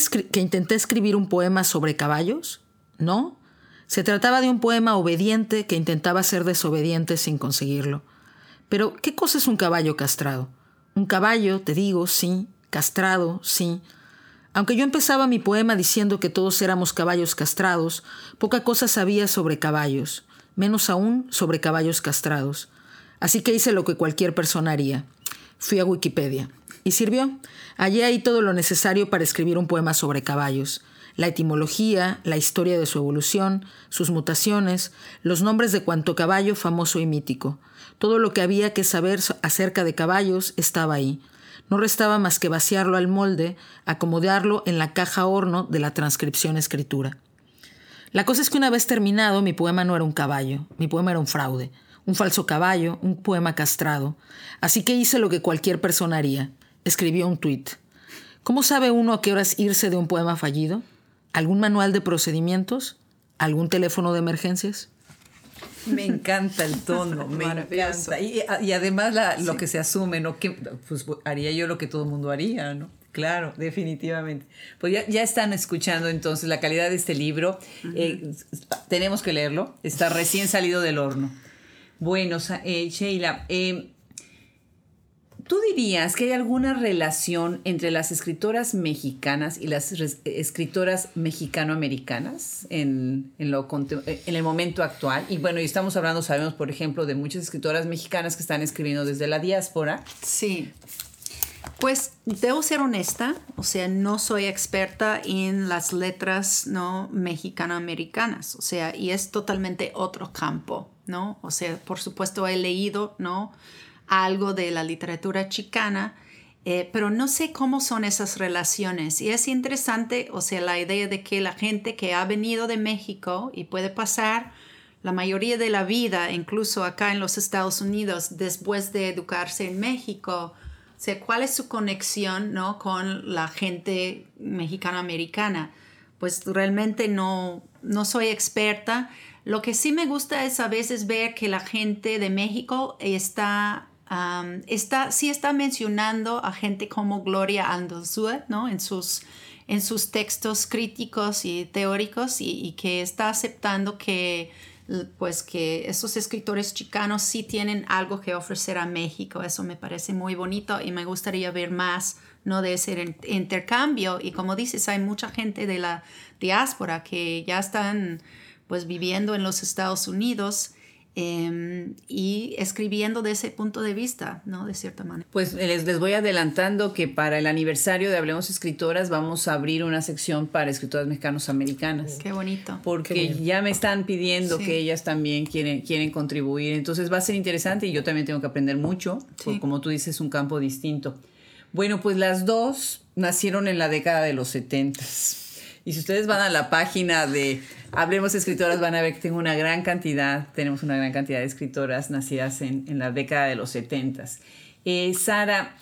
Que, intenté escribir un poema sobre caballos? No. Se trataba de un poema obediente que intentaba ser desobediente sin conseguirlo. Pero, ¿qué cosa es un caballo castrado? Un caballo, te digo, sí, castrado, sí. Aunque yo empezaba mi poema diciendo que todos éramos caballos castrados, poca cosa sabía sobre caballos, menos aún sobre caballos castrados. Así que hice lo que cualquier persona haría. Fui a Wikipedia. Y sirvió. Hallé ahí todo lo necesario para escribir un poema sobre caballos. La etimología, la historia de su evolución, sus mutaciones, los nombres de cuanto caballo famoso y mítico. Todo lo que había que saber acerca de caballos estaba ahí. No restaba más que vaciarlo al molde, acomodarlo en la caja horno de la transcripción escritura. La cosa es que una vez terminado, mi poema no era un caballo, mi poema era un fraude, un falso caballo, un poema castrado. Así que hice lo que cualquier persona haría escribió un tuit. ¿Cómo sabe uno a qué horas irse de un poema fallido? ¿Algún manual de procedimientos? ¿Algún teléfono de emergencias? Me encanta el tono, me encanta. Y, y además la, sí. lo que se asume, ¿no? Que, pues haría yo lo que todo el mundo haría, ¿no? Claro, definitivamente. Pues ya, ya, están escuchando entonces la calidad de este libro. Uh -huh. eh, tenemos que leerlo. Está recién salido del horno. Bueno, eh, Sheila, eh, ¿Tú dirías que hay alguna relación entre las escritoras mexicanas y las escritoras mexicanoamericanas en, en, en el momento actual? Y bueno, y estamos hablando, sabemos, por ejemplo, de muchas escritoras mexicanas que están escribiendo desde la diáspora. Sí. Pues debo ser honesta, o sea, no soy experta en las letras no mexicano-americanas, o sea, y es totalmente otro campo, ¿no? O sea, por supuesto he leído, ¿no? Algo de la literatura chicana, eh, pero no sé cómo son esas relaciones. Y es interesante, o sea, la idea de que la gente que ha venido de México y puede pasar la mayoría de la vida, incluso acá en los Estados Unidos, después de educarse en México, o sea, cuál es su conexión ¿no? con la gente mexicano-americana. Pues realmente no, no soy experta. Lo que sí me gusta es a veces ver que la gente de México está Está, sí está mencionando a gente como Gloria Andosue, ¿no? En sus, en sus textos críticos y teóricos y, y, que está aceptando que pues que esos escritores chicanos sí tienen algo que ofrecer a México. Eso me parece muy bonito y me gustaría ver más ¿no? de ese intercambio. Y como dices, hay mucha gente de la diáspora que ya están pues viviendo en los Estados Unidos eh, y escribiendo de ese punto de vista, ¿no? De cierta manera. Pues les, les, voy adelantando que para el aniversario de Hablemos Escritoras vamos a abrir una sección para escritoras mexicanos americanas. Qué bonito. Porque Qué ya me están pidiendo sí. que ellas también quieren, quieren contribuir. Entonces va a ser interesante y yo también tengo que aprender mucho, sí. como tú dices, un campo distinto. Bueno, pues las dos nacieron en la década de los 70 y si ustedes van a la página de Hablemos Escritoras, van a ver que tengo una gran cantidad, tenemos una gran cantidad de escritoras nacidas en, en la década de los 70. Eh, Sara,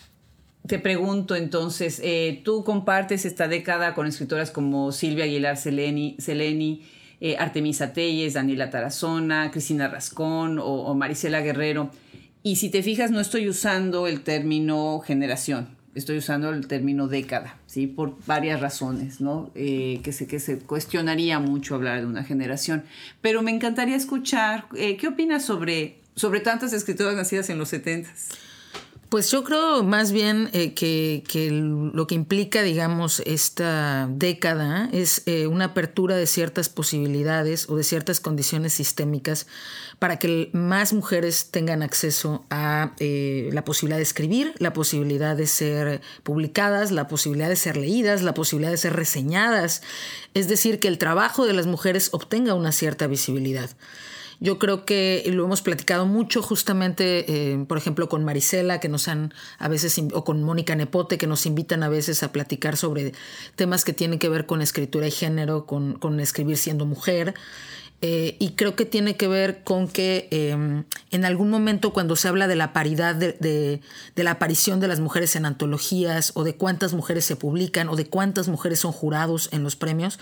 te pregunto entonces, eh, tú compartes esta década con escritoras como Silvia Aguilar Seleni, Seleni eh, Artemisa Telles, Daniela Tarazona, Cristina Rascón o, o Marisela Guerrero. Y si te fijas, no estoy usando el término generación, estoy usando el término década, ¿sí? Por varias razones, ¿no? Eh, que, se, que se cuestionaría mucho hablar de una generación. Pero me encantaría escuchar, eh, ¿qué opinas sobre, sobre tantas escritoras nacidas en los 70? Pues yo creo más bien eh, que, lo que implica, digamos, esta década es eh, una apertura de ciertas posibilidades o de ciertas condiciones sistémicas para que más mujeres tengan acceso a eh, la posibilidad de escribir, la posibilidad de ser publicadas, la posibilidad de ser leídas, la posibilidad de ser reseñadas. Es decir, que el trabajo de las mujeres obtenga una cierta visibilidad. Yo creo que lo hemos platicado mucho justamente, eh, por ejemplo, con Marisela, que nos han a veces, o con Mónica Nepote, que nos invitan a veces a platicar sobre temas que tienen que ver con escritura y género, con, con escribir siendo mujer. Eh, y creo que tiene que ver con que em, en algún momento cuando se habla de la paridad de, de, la aparición de las mujeres en antologías o de cuántas mujeres se publican o de cuántas mujeres son jurados en los premios,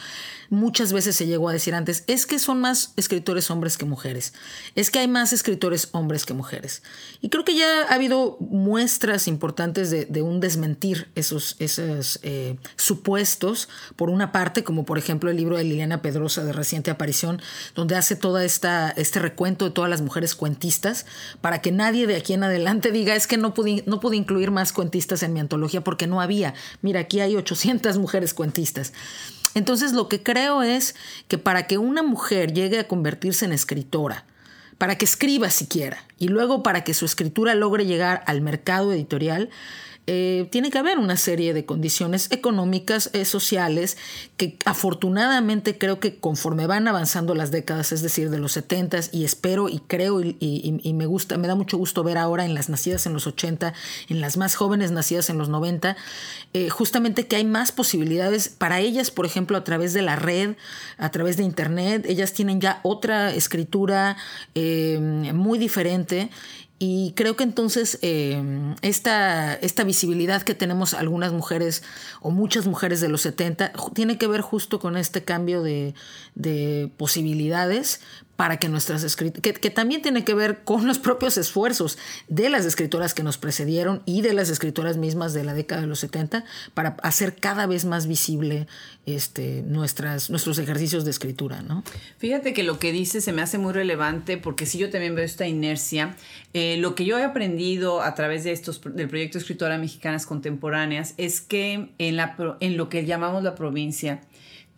muchas veces se llegó a decir antes, es que son más escritores hombres que mujeres, es que hay más escritores hombres que mujeres. Y creo que ya ha habido muestras importantes de, un desmentir esos, esos eh, supuestos, por una parte, como por ejemplo el libro de Liliana Pedrosa de reciente aparición, donde hace esta este recuento de todas las mujeres cuentistas para que nadie de aquí en adelante diga es que no pude, no pude incluir más cuentistas en mi antología porque no había. Mira, aquí hay 800 mujeres cuentistas. Entonces lo que creo es que para que una mujer llegue a convertirse en escritora, para que escriba siquiera, y luego para que su escritura logre llegar al mercado editorial, eh, tiene que haber una serie de condiciones económicas, eh, sociales, que afortunadamente creo que conforme van avanzando las décadas, es decir, de los 70 y espero y creo y, me gusta, me da mucho gusto ver ahora en las nacidas en los 80, en las más jóvenes nacidas en los 90, eh, justamente que hay más posibilidades para ellas, por ejemplo, a través de la red, a través de Internet, ellas tienen ya otra escritura muy diferente y creo que entonces eh, esta, esta, visibilidad que tenemos algunas mujeres o muchas mujeres de los 70 tiene que ver justo con este cambio de, de posibilidades para que nuestras escritoras, que, también tiene que ver con los propios esfuerzos de las escritoras que nos precedieron y de las escritoras mismas de la década de los 70 para hacer cada vez más visible este, nuestras, nuestros ejercicios de escritura. ¿no? Fíjate que lo que dice se me hace muy relevante porque si yo también veo esta inercia, eh, lo que yo he aprendido a través de estos, del proyecto Escritora Mexicanas Contemporáneas es que en, la, en lo que llamamos la provincia,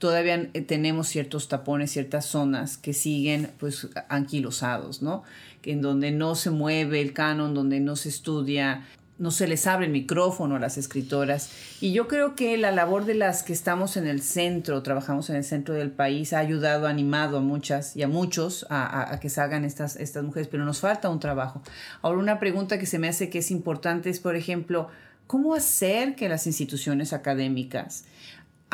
todavía eh, tenemos ciertos tapones, ciertas zonas que siguen pues anquilosados, ¿no? En donde no se mueve el canon, donde no se estudia, no se les abre el micrófono a las escritoras. Y yo creo que la labor de las que estamos en el centro, trabajamos en el centro del país, ha ayudado, animado a muchas y a muchos a, que salgan estas, estas mujeres, pero nos falta un trabajo. Ahora, una pregunta que se me hace que es importante es, por ejemplo, ¿cómo hacer que las instituciones académicas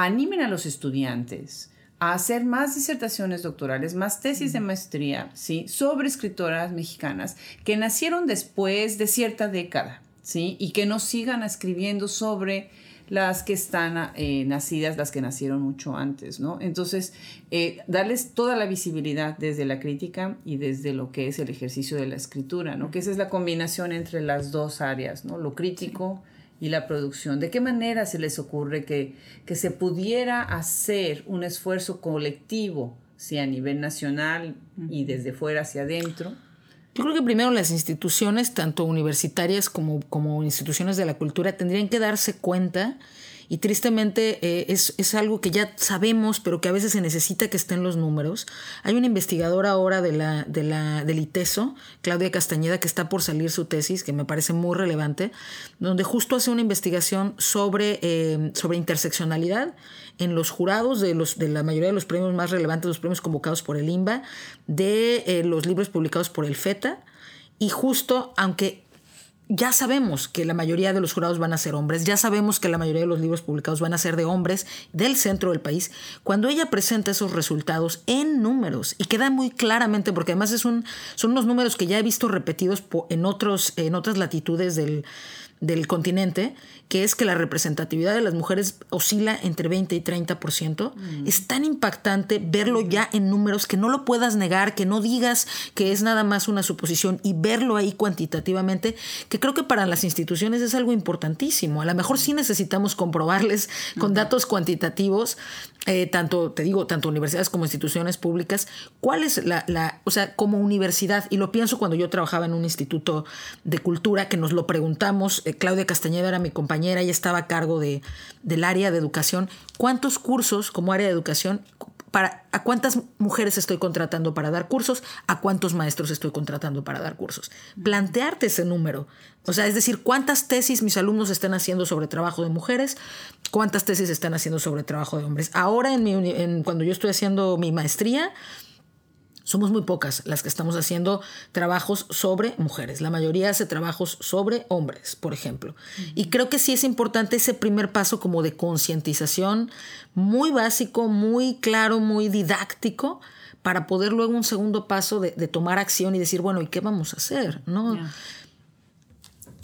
animen a los estudiantes a hacer más disertaciones doctorales, más tesis de maestría, ¿sí? Sobre escritoras mexicanas que nacieron después de cierta década, ¿sí? Y que no sigan escribiendo sobre las que están eh, nacidas, las que nacieron mucho antes, ¿no? Entonces, eh, darles toda la visibilidad desde la crítica y desde lo que es el ejercicio de la escritura, ¿no? Que esa es la combinación entre las dos áreas, ¿no? Lo crítico y la producción. ¿De qué manera se les ocurre que, que se pudiera hacer un esfuerzo colectivo, sea a nivel nacional y desde fuera hacia adentro? Yo creo que primero las instituciones, tanto universitarias como, como instituciones de la cultura, tendrían que darse cuenta y tristemente eh, es, es, algo que ya sabemos, pero que a veces se necesita que estén los números. Hay una investigadora ahora de la, de la, del ITESO, Claudia Castañeda, que está por salir su tesis, que me parece muy relevante, donde justo hace una investigación sobre, eh, sobre interseccionalidad en los jurados de, los, de la mayoría de los premios más relevantes, los premios convocados por el INBA, de eh, los libros publicados por el FETA. Y justo, aunque ya sabemos que la mayoría de los jurados van a ser hombres, ya sabemos que la mayoría de los libros publicados van a ser de hombres del centro del país. Cuando ella presenta esos resultados en números y queda muy claramente, porque además es un, son unos números que ya he visto repetidos en, otros, en otras latitudes del, del continente, que es que la representatividad de las mujeres oscila entre 20 y 30%. Mm. Es tan impactante verlo ya en números que no lo puedas negar, que no digas que es nada más una suposición y verlo ahí cuantitativamente, que creo que para las instituciones es algo importantísimo. A lo mejor sí necesitamos comprobarles con datos cuantitativos, eh, tanto, te digo, tanto universidades como instituciones públicas, cuál es la, la, o sea, como universidad, y lo pienso cuando yo trabajaba en un instituto de cultura, que nos lo preguntamos, eh, Claudia Castañeda era mi compañera, ella estaba a cargo de, del área de educación, ¿cuántos cursos como área de educación para a cuántas mujeres estoy contratando para dar cursos, a cuántos maestros estoy contratando para dar cursos. Plantearte ese número. O sea, es decir, cuántas tesis mis alumnos están haciendo sobre trabajo de mujeres, cuántas tesis están haciendo sobre trabajo de hombres. Ahora, en en, cuando yo estoy haciendo mi maestría, somos muy pocas las que estamos haciendo trabajos sobre mujeres. La mayoría hace trabajos sobre hombres, por ejemplo. Y creo que sí es importante ese primer paso como de concientización, muy básico, muy claro, muy didáctico, para poder luego un segundo paso de, tomar acción y decir, bueno, ¿y qué vamos a hacer? ¿No?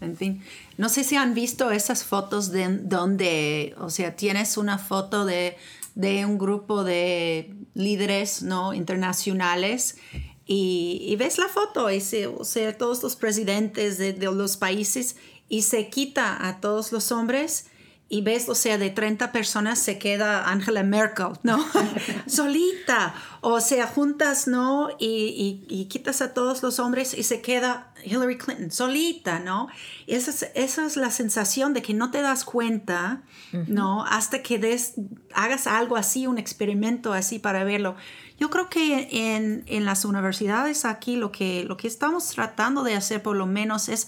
En fin, no sé si han visto esas fotos de donde, o sea, tienes una foto de de un grupo de líderes ¿no? internacionales y, ves la foto, y o sea, todos los presidentes de, de, los países y se quita a todos los hombres y ves, o sea, de 30 personas se queda Angela Merkel, ¿no? Solita. O sea, juntas, ¿no? Y, y, quitas a todos los hombres y se queda Hillary Clinton, solita, ¿no? esa es, esa es la sensación de que no te das cuenta, ¿no? Hasta que des, hagas algo así, un experimento así para verlo. Yo creo que en, en las universidades aquí lo que, lo que estamos tratando de hacer por lo menos es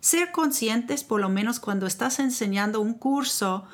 ser conscientes, por lo menos cuando estás enseñando un curso,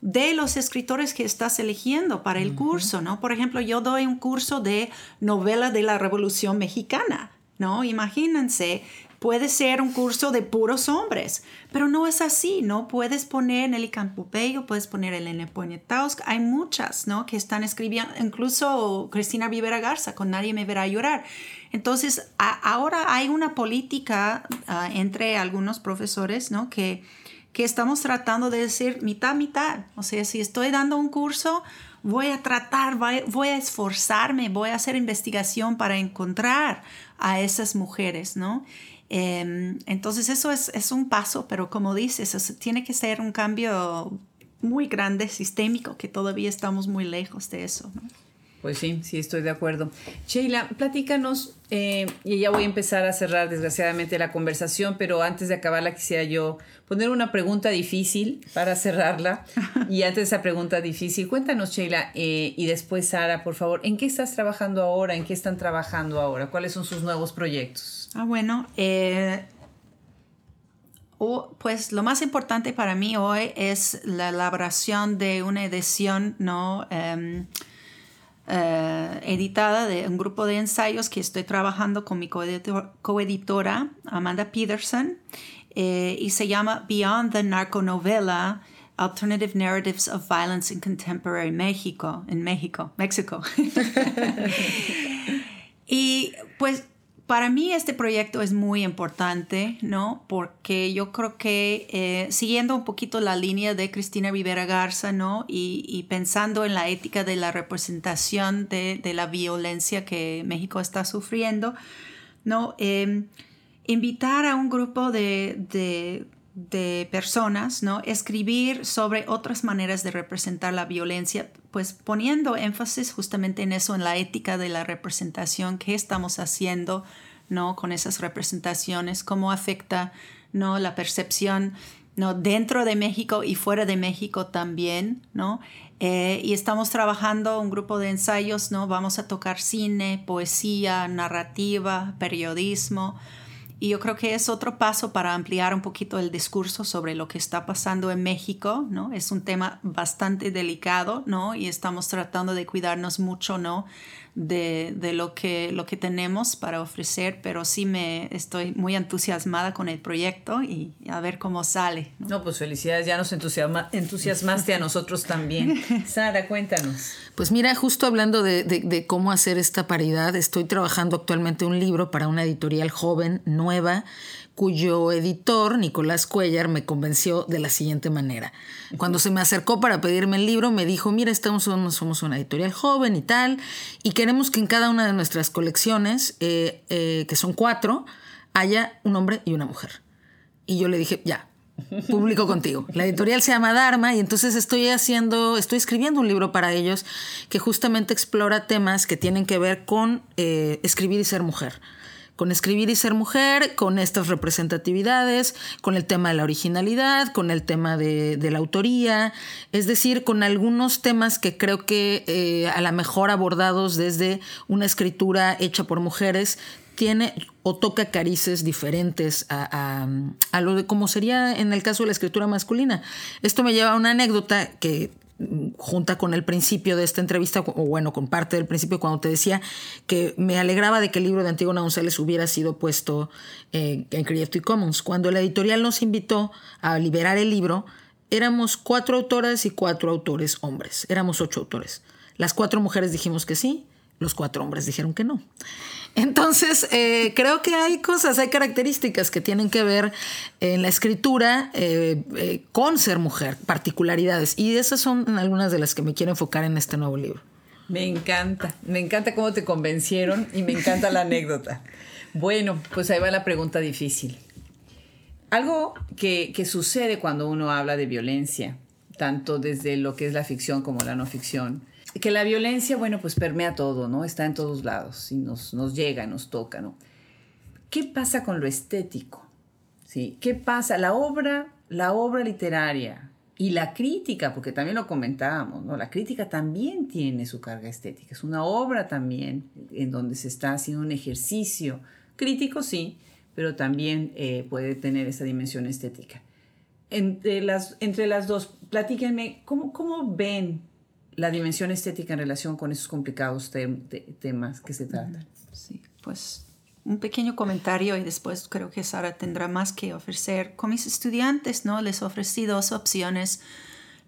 de los escritores que estás eligiendo para el curso, ¿no? Por ejemplo, yo doy un curso de novela de la Revolución Mexicana, ¿no? Imagínense, puede ser un curso de puros hombres, pero no es así, ¿no? Puedes poner Nelly Campopeyo, puedes poner Elena Poniatowska, hay muchas, ¿no? Que están escribiendo, incluso Cristina Rivera Garza, con Nadie me verá llorar. Entonces, ahora hay una política ah, entre algunos profesores, ¿no? Que, que estamos tratando de decir mitad, mitad. O sea, si estoy dando un curso, voy a tratar, voy a esforzarme, voy a hacer investigación para encontrar a esas mujeres, ¿no? Em, entonces eso es, es, un paso, pero como dices, tiene que ser un cambio muy grande, sistémico, que todavía estamos muy lejos de eso. ¿no? Pues sí, sí, estoy de acuerdo. Sheila, platícanos, eh, y ya voy a empezar a cerrar desgraciadamente la conversación, pero antes de acabarla quisiera yo poner una pregunta difícil para cerrarla. Y antes de esa pregunta difícil, cuéntanos, Sheila, eh, y después Sara, por favor, ¿en qué estás trabajando ahora? ¿En qué están trabajando ahora? ¿Cuáles son sus nuevos proyectos? Ah, bueno, eh, pues lo más importante para mí hoy es la elaboración de una edición, ¿no? Em, eh, editada de un grupo de ensayos que estoy trabajando con mi coeditora Amanda Peterson eh, y se llama Beyond the Narconovela Alternative Narratives of Violence in Contemporary Mexico, en México, México. y pues para mí este proyecto es muy importante, ¿no? Porque yo creo que eh, siguiendo un poquito la línea de Cristina Rivera Garza, ¿no? Y, pensando en la ética de la representación de, la violencia que México está sufriendo, ¿no? Em, invitar a un grupo de, de personas, ¿no? Escribir sobre otras maneras de representar la violencia, pues poniendo énfasis justamente en eso, en la ética de la representación, qué estamos haciendo, ¿no? Con esas representaciones, cómo afecta, ¿no? La percepción, ¿no? Dentro de México y fuera de México también, ¿no? Eh, y estamos trabajando un grupo de ensayos, ¿no? Vamos a tocar cine, poesía, narrativa, periodismo, y yo creo que es otro paso para ampliar un poquito el discurso sobre lo que está pasando en México, ¿no? Es un tema bastante delicado, ¿no? Y estamos tratando de cuidarnos mucho, ¿no? De, de, lo, que, lo que tenemos para ofrecer, pero sí me estoy muy entusiasmada con el proyecto y a ver cómo sale. No, pues felicidades, ya nos entusiasma, entusiasmaste a nosotros también. Sara, cuéntanos. Pues mira, justo hablando de, de, de, cómo hacer esta paridad, estoy trabajando actualmente un libro para una editorial joven, nueva, cuyo editor, Nicolás Cuellar, me convenció de la siguiente manera. Cuando se me acercó para pedirme el libro, me dijo, mira, estamos, somos una editorial joven y tal, y queremos que en cada una de nuestras colecciones, eh, eh, que son cuatro, haya un hombre y una mujer. Y yo le dije, ya, publico contigo. La editorial se llama Dharma y entonces estoy haciendo, estoy escribiendo un libro para ellos que justamente explora temas que tienen que ver con eh, escribir y ser mujer con escribir y ser mujer, con estas representatividades, con el tema de la originalidad, con el tema de, la autoría, es decir, con algunos temas que creo que eh, a lo mejor abordados desde una escritura hecha por mujeres tiene o toca carices diferentes a, lo de como sería en el caso de la escritura masculina. Esto me lleva a una anécdota que junta con el principio de esta entrevista, o bueno, con parte del principio, cuando te decía que me alegraba de que el libro de Antígona González hubiera sido puesto eh, en Creative Commons. Cuando la editorial nos invitó a liberar el libro, éramos cuatro autoras y cuatro autores hombres. Éramos ocho autores. Las cuatro mujeres dijimos que sí, los cuatro hombres dijeron que no. Entonces, eh, creo que hay cosas, hay características que tienen que ver en la escritura eh, eh, con ser mujer, particularidades. Y esas son algunas de las que me quiero enfocar en este nuevo libro. Me encanta, me encanta cómo te convencieron y me encanta la anécdota. Bueno, pues ahí va la pregunta difícil. Algo que, que sucede cuando uno habla de violencia, tanto desde lo que es la ficción como la no ficción, que la violencia, bueno, pues permea todo, ¿no? Está en todos lados y nos, nos llega, nos toca, ¿no? ¿Qué pasa con lo estético? ¿Sí? ¿Qué pasa? La obra, la obra literaria y la crítica, porque también lo comentábamos, ¿no? La crítica también tiene su carga estética. Es una obra también en donde se está haciendo un ejercicio crítico, sí, pero también eh, puede tener esa dimensión estética. Entre las, entre las dos, platíquenme, ¿cómo, cómo ven la dimensión estética en relación con esos complicados temas que se tratan. Sí, pues un pequeño comentario y después creo que Sara tendrá más que ofrecer. Con mis estudiantes, ¿no? Les ofrecí dos opciones.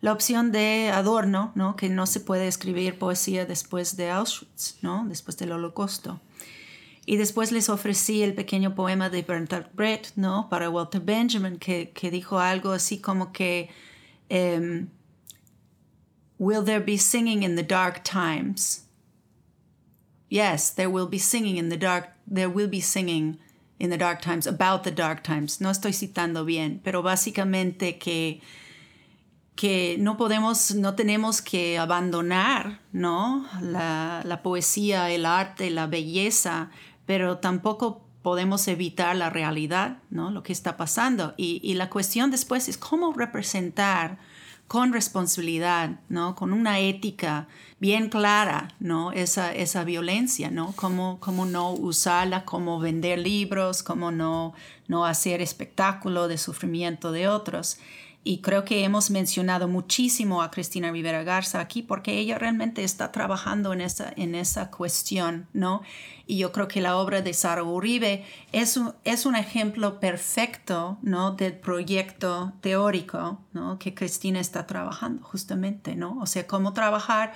La opción de Adorno, ¿no? Que no se puede escribir poesía después de Auschwitz, ¿no? Después del Holocausto. Y después les ofrecí el pequeño poema de Bertolt Brecht, ¿no? Para Walter Benjamin, que, que dijo algo así como que... Em, Will there be singing in the dark times? Yes, there will be singing in the dark, there will be singing in the dark times, about the dark times. No estoy citando bien, pero básicamente que, que no podemos, no tenemos que abandonar, ¿no? La, poesía, el arte, la belleza, pero tampoco podemos evitar la realidad, ¿no? Lo que está pasando. Y, y la cuestión después es cómo representar con responsabilidad, ¿no? Con una ética bien clara, ¿no? Esa, esa violencia, ¿no? Cómo, cómo no usarla, cómo vender libros, cómo no, no hacer espectáculo de sufrimiento de otros. Y creo que hemos mencionado muchísimo a Cristina Rivera Garza aquí porque ella realmente está trabajando en esa, en esa cuestión, ¿no? Y yo creo que la obra de Sara Uribe es un, es un ejemplo perfecto, ¿no? Del proyecto teórico, ¿no? Que Cristina está trabajando justamente, ¿no? O sea, cómo trabajar,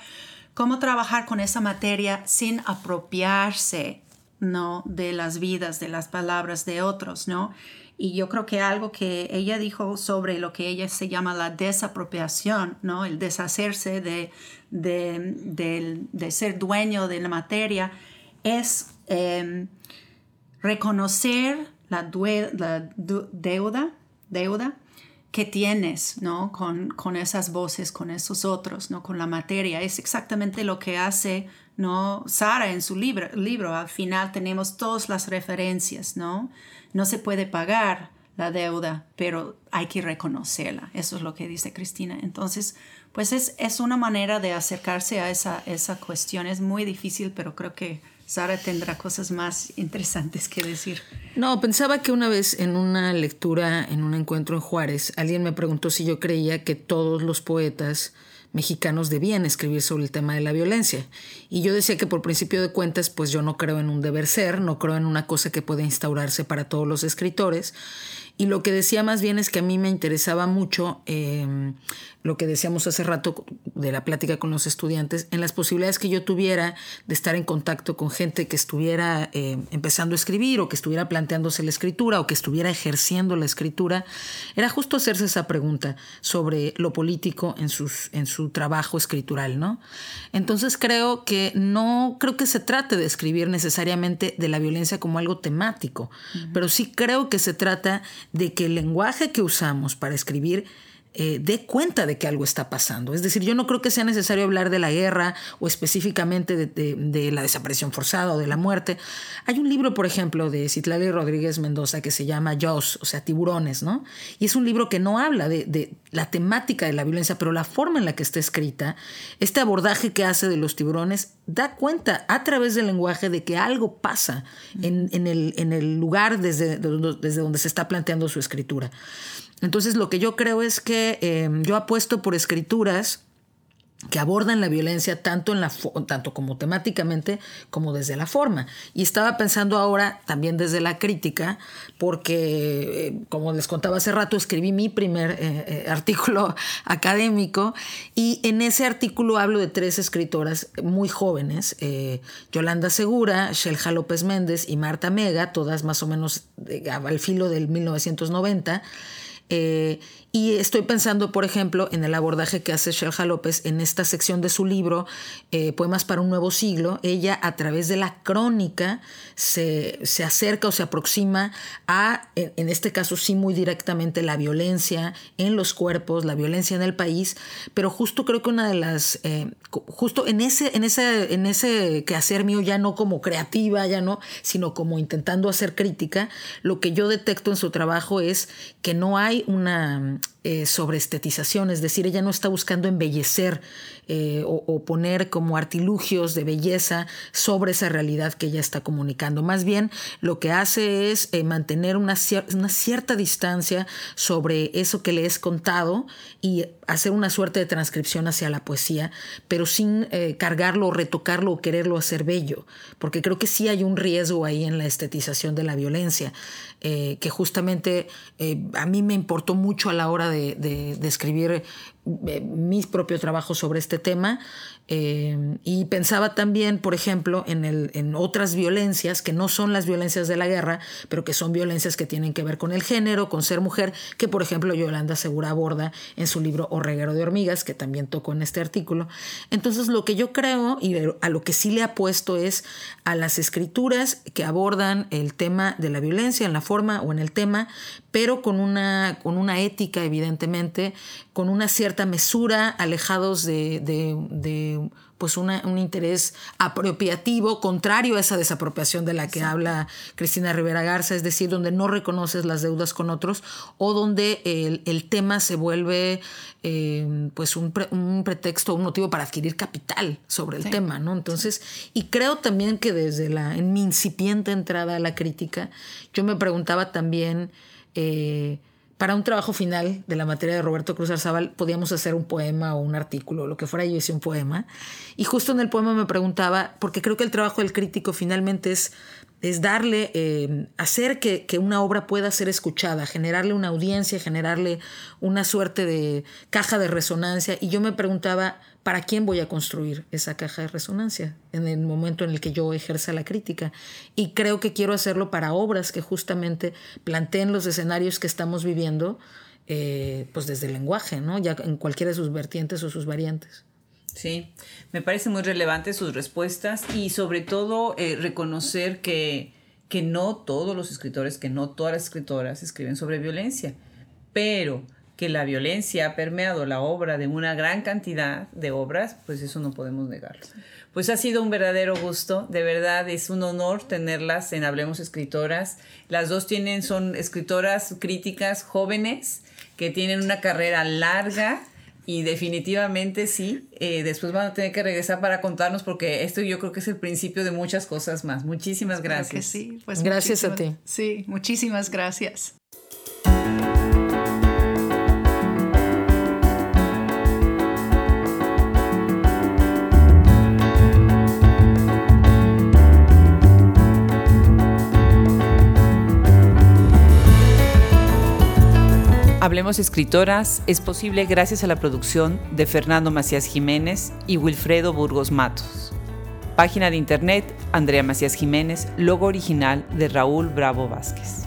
cómo trabajar con esa materia sin apropiarse, ¿no? De las vidas, de las palabras de otros, ¿no? Y yo creo que algo que ella dijo sobre lo que ella se llama la desapropiación, ¿no? el deshacerse de, de, ser dueño de la materia, es em, reconocer la, deuda, deuda que tienes ¿no? Con, con, esas voces, con esos otros, ¿no? con la materia. Es exactamente lo que hace ¿no? Sara en su libro, libro. Al final tenemos todas las referencias, ¿no? No se puede pagar la deuda, pero hay que reconocerla. Eso es lo que dice Cristina. Entonces, pues es, es una manera de acercarse a esa, esa cuestión. Es muy difícil, pero creo que Sara tendrá cosas más interesantes que decir. No, pensaba que una vez en una lectura, en un encuentro en Juárez, alguien me preguntó si yo creía que todos los poetas mexicanos debían escribir sobre el tema de la violencia. Y yo decía que por principio de cuentas, pues yo no creo en un deber ser, no creo en una cosa que pueda instaurarse para todos los escritores. Y lo que decía más bien es que a mí me interesaba mucho em, lo que decíamos hace rato de la plática con los estudiantes, en las posibilidades que yo tuviera de estar en contacto con gente que estuviera em, empezando a escribir o que estuviera planteándose la escritura o que estuviera ejerciendo la escritura, era justo hacerse esa pregunta sobre lo político en, sus, en su trabajo escritural, ¿no? Entonces creo que no, creo que se trate de escribir necesariamente de la violencia como algo temático, pero sí creo que se trata de que el lenguaje que usamos para escribir eh, dé cuenta de que algo está pasando. Es decir, yo no creo que sea necesario hablar de la guerra o específicamente de, la desaparición forzada o de la muerte. Hay un libro, por ejemplo, de Citlali Rodríguez Mendoza que se llama Jaws, o sea, tiburones, ¿no? Y es un libro que no habla de, la temática de la violencia, pero la forma en la que está escrita, este abordaje que hace de los tiburones, da cuenta a través del lenguaje de que algo pasa en, el, en el, lugar desde, desde donde se está planteando su escritura. Entonces lo que yo creo es que eh, yo apuesto por escrituras que abordan la violencia tanto, en la tanto como temáticamente como desde la forma. Y estaba pensando ahora también desde la crítica, porque, eh, como les contaba hace rato, escribí mi primer eh, artículo académico y en ese artículo hablo de tres escritoras muy jóvenes, Yolanda Segura, Shelja López Méndez y Marta Mega, todas más o menos al filo del 1990 eh, y estoy pensando, por ejemplo, en el abordaje que hace Shelja López en esta sección de su libro, eh, Poemas para un Nuevo Siglo. Ella, a través de la crónica, se, acerca o se aproxima a, en, este caso sí muy directamente, la violencia en los cuerpos, la violencia en el país, pero justo creo que una de las, eh, justo en ese, en, ese, en ese quehacer mío, ya no como creativa, ya no, sino como intentando hacer crítica, lo que yo detecto en su trabajo es que no hay una eh, sobre estetización, es decir, ella no está buscando embellecer eh, o, poner como artilugios de belleza sobre esa realidad que ella está comunicando. Más bien lo que hace es eh, mantener una, cierta distancia sobre eso que le es contado y hacer una suerte de transcripción hacia la poesía, pero sin cargarlo o retocarlo o quererlo hacer bello, porque creo que sí hay un riesgo ahí en la estetización de la violencia. Eh, que justamente eh, a mí me importó mucho a la hora de, de escribir eh, mis propios trabajos sobre este tema eh, y pensaba también, por ejemplo, en, el, en otras violencias que no son las violencias de la guerra, pero que son violencias que tienen que ver con el género, con ser mujer, que por ejemplo Yolanda Segura aborda en su libro O reguero de hormigas, que también tocó en este artículo. Entonces lo que yo creo y a lo que sí le apuesto es a las escrituras que abordan el tema de la violencia en la forma o en el tema, pero con una, con una ética, evidentemente, con una cierta mesura, alejados de, de, pues un interés apropiativo, contrario a esa desapropiación de la que habla Cristina Rivera Garza, es decir, donde no reconoces las deudas con otros o donde el, tema se vuelve eh, pues un, un, pretexto, un motivo para adquirir capital sobre el tema, ¿no? Entonces, y creo también que desde la, en mi incipiente entrada a la crítica, yo me preguntaba también eh, para un trabajo final de la materia de Roberto Cruz Arzabal podíamos hacer un poema o un artículo, lo que fuera, yo hice un poema. Y justo en el poema me preguntaba, porque creo que el trabajo del crítico finalmente es, es darle, eh, hacer que, que, una obra pueda ser escuchada, generarle una audiencia, generarle una suerte de caja de resonancia. Y yo me preguntaba, ¿para quién voy a construir esa caja de resonancia en el momento en el que yo ejerza la crítica? Y creo que quiero hacerlo para obras que justamente planteen los escenarios que estamos viviendo, eh, pues desde el lenguaje, ¿no? Ya en cualquiera de sus vertientes o sus variantes. Sí, me parece muy relevante sus respuestas y sobre todo eh, reconocer que, que no todos los escritores, que no todas las escritoras escriben sobre violencia, pero que la violencia ha permeado la obra de una gran cantidad de obras, pues eso no podemos negarlo. Pues ha sido un verdadero gusto, de verdad es un honor tenerlas en Hablemos Escritoras. Las dos tienen, son escritoras críticas jóvenes que tienen una carrera larga y definitivamente sí, eh, después van a tener que regresar para contarnos porque esto yo creo que es el principio de muchas cosas más. Muchísimas gracias. sí, pues gracias a ti. Sí, muchísimas gracias. Hablemos Escritoras es posible gracias a la producción de Fernando Macías Jiménez y Wilfredo Burgos Matos. Página de internet Andrea Macías Jiménez, logo original de Raúl Bravo Vázquez.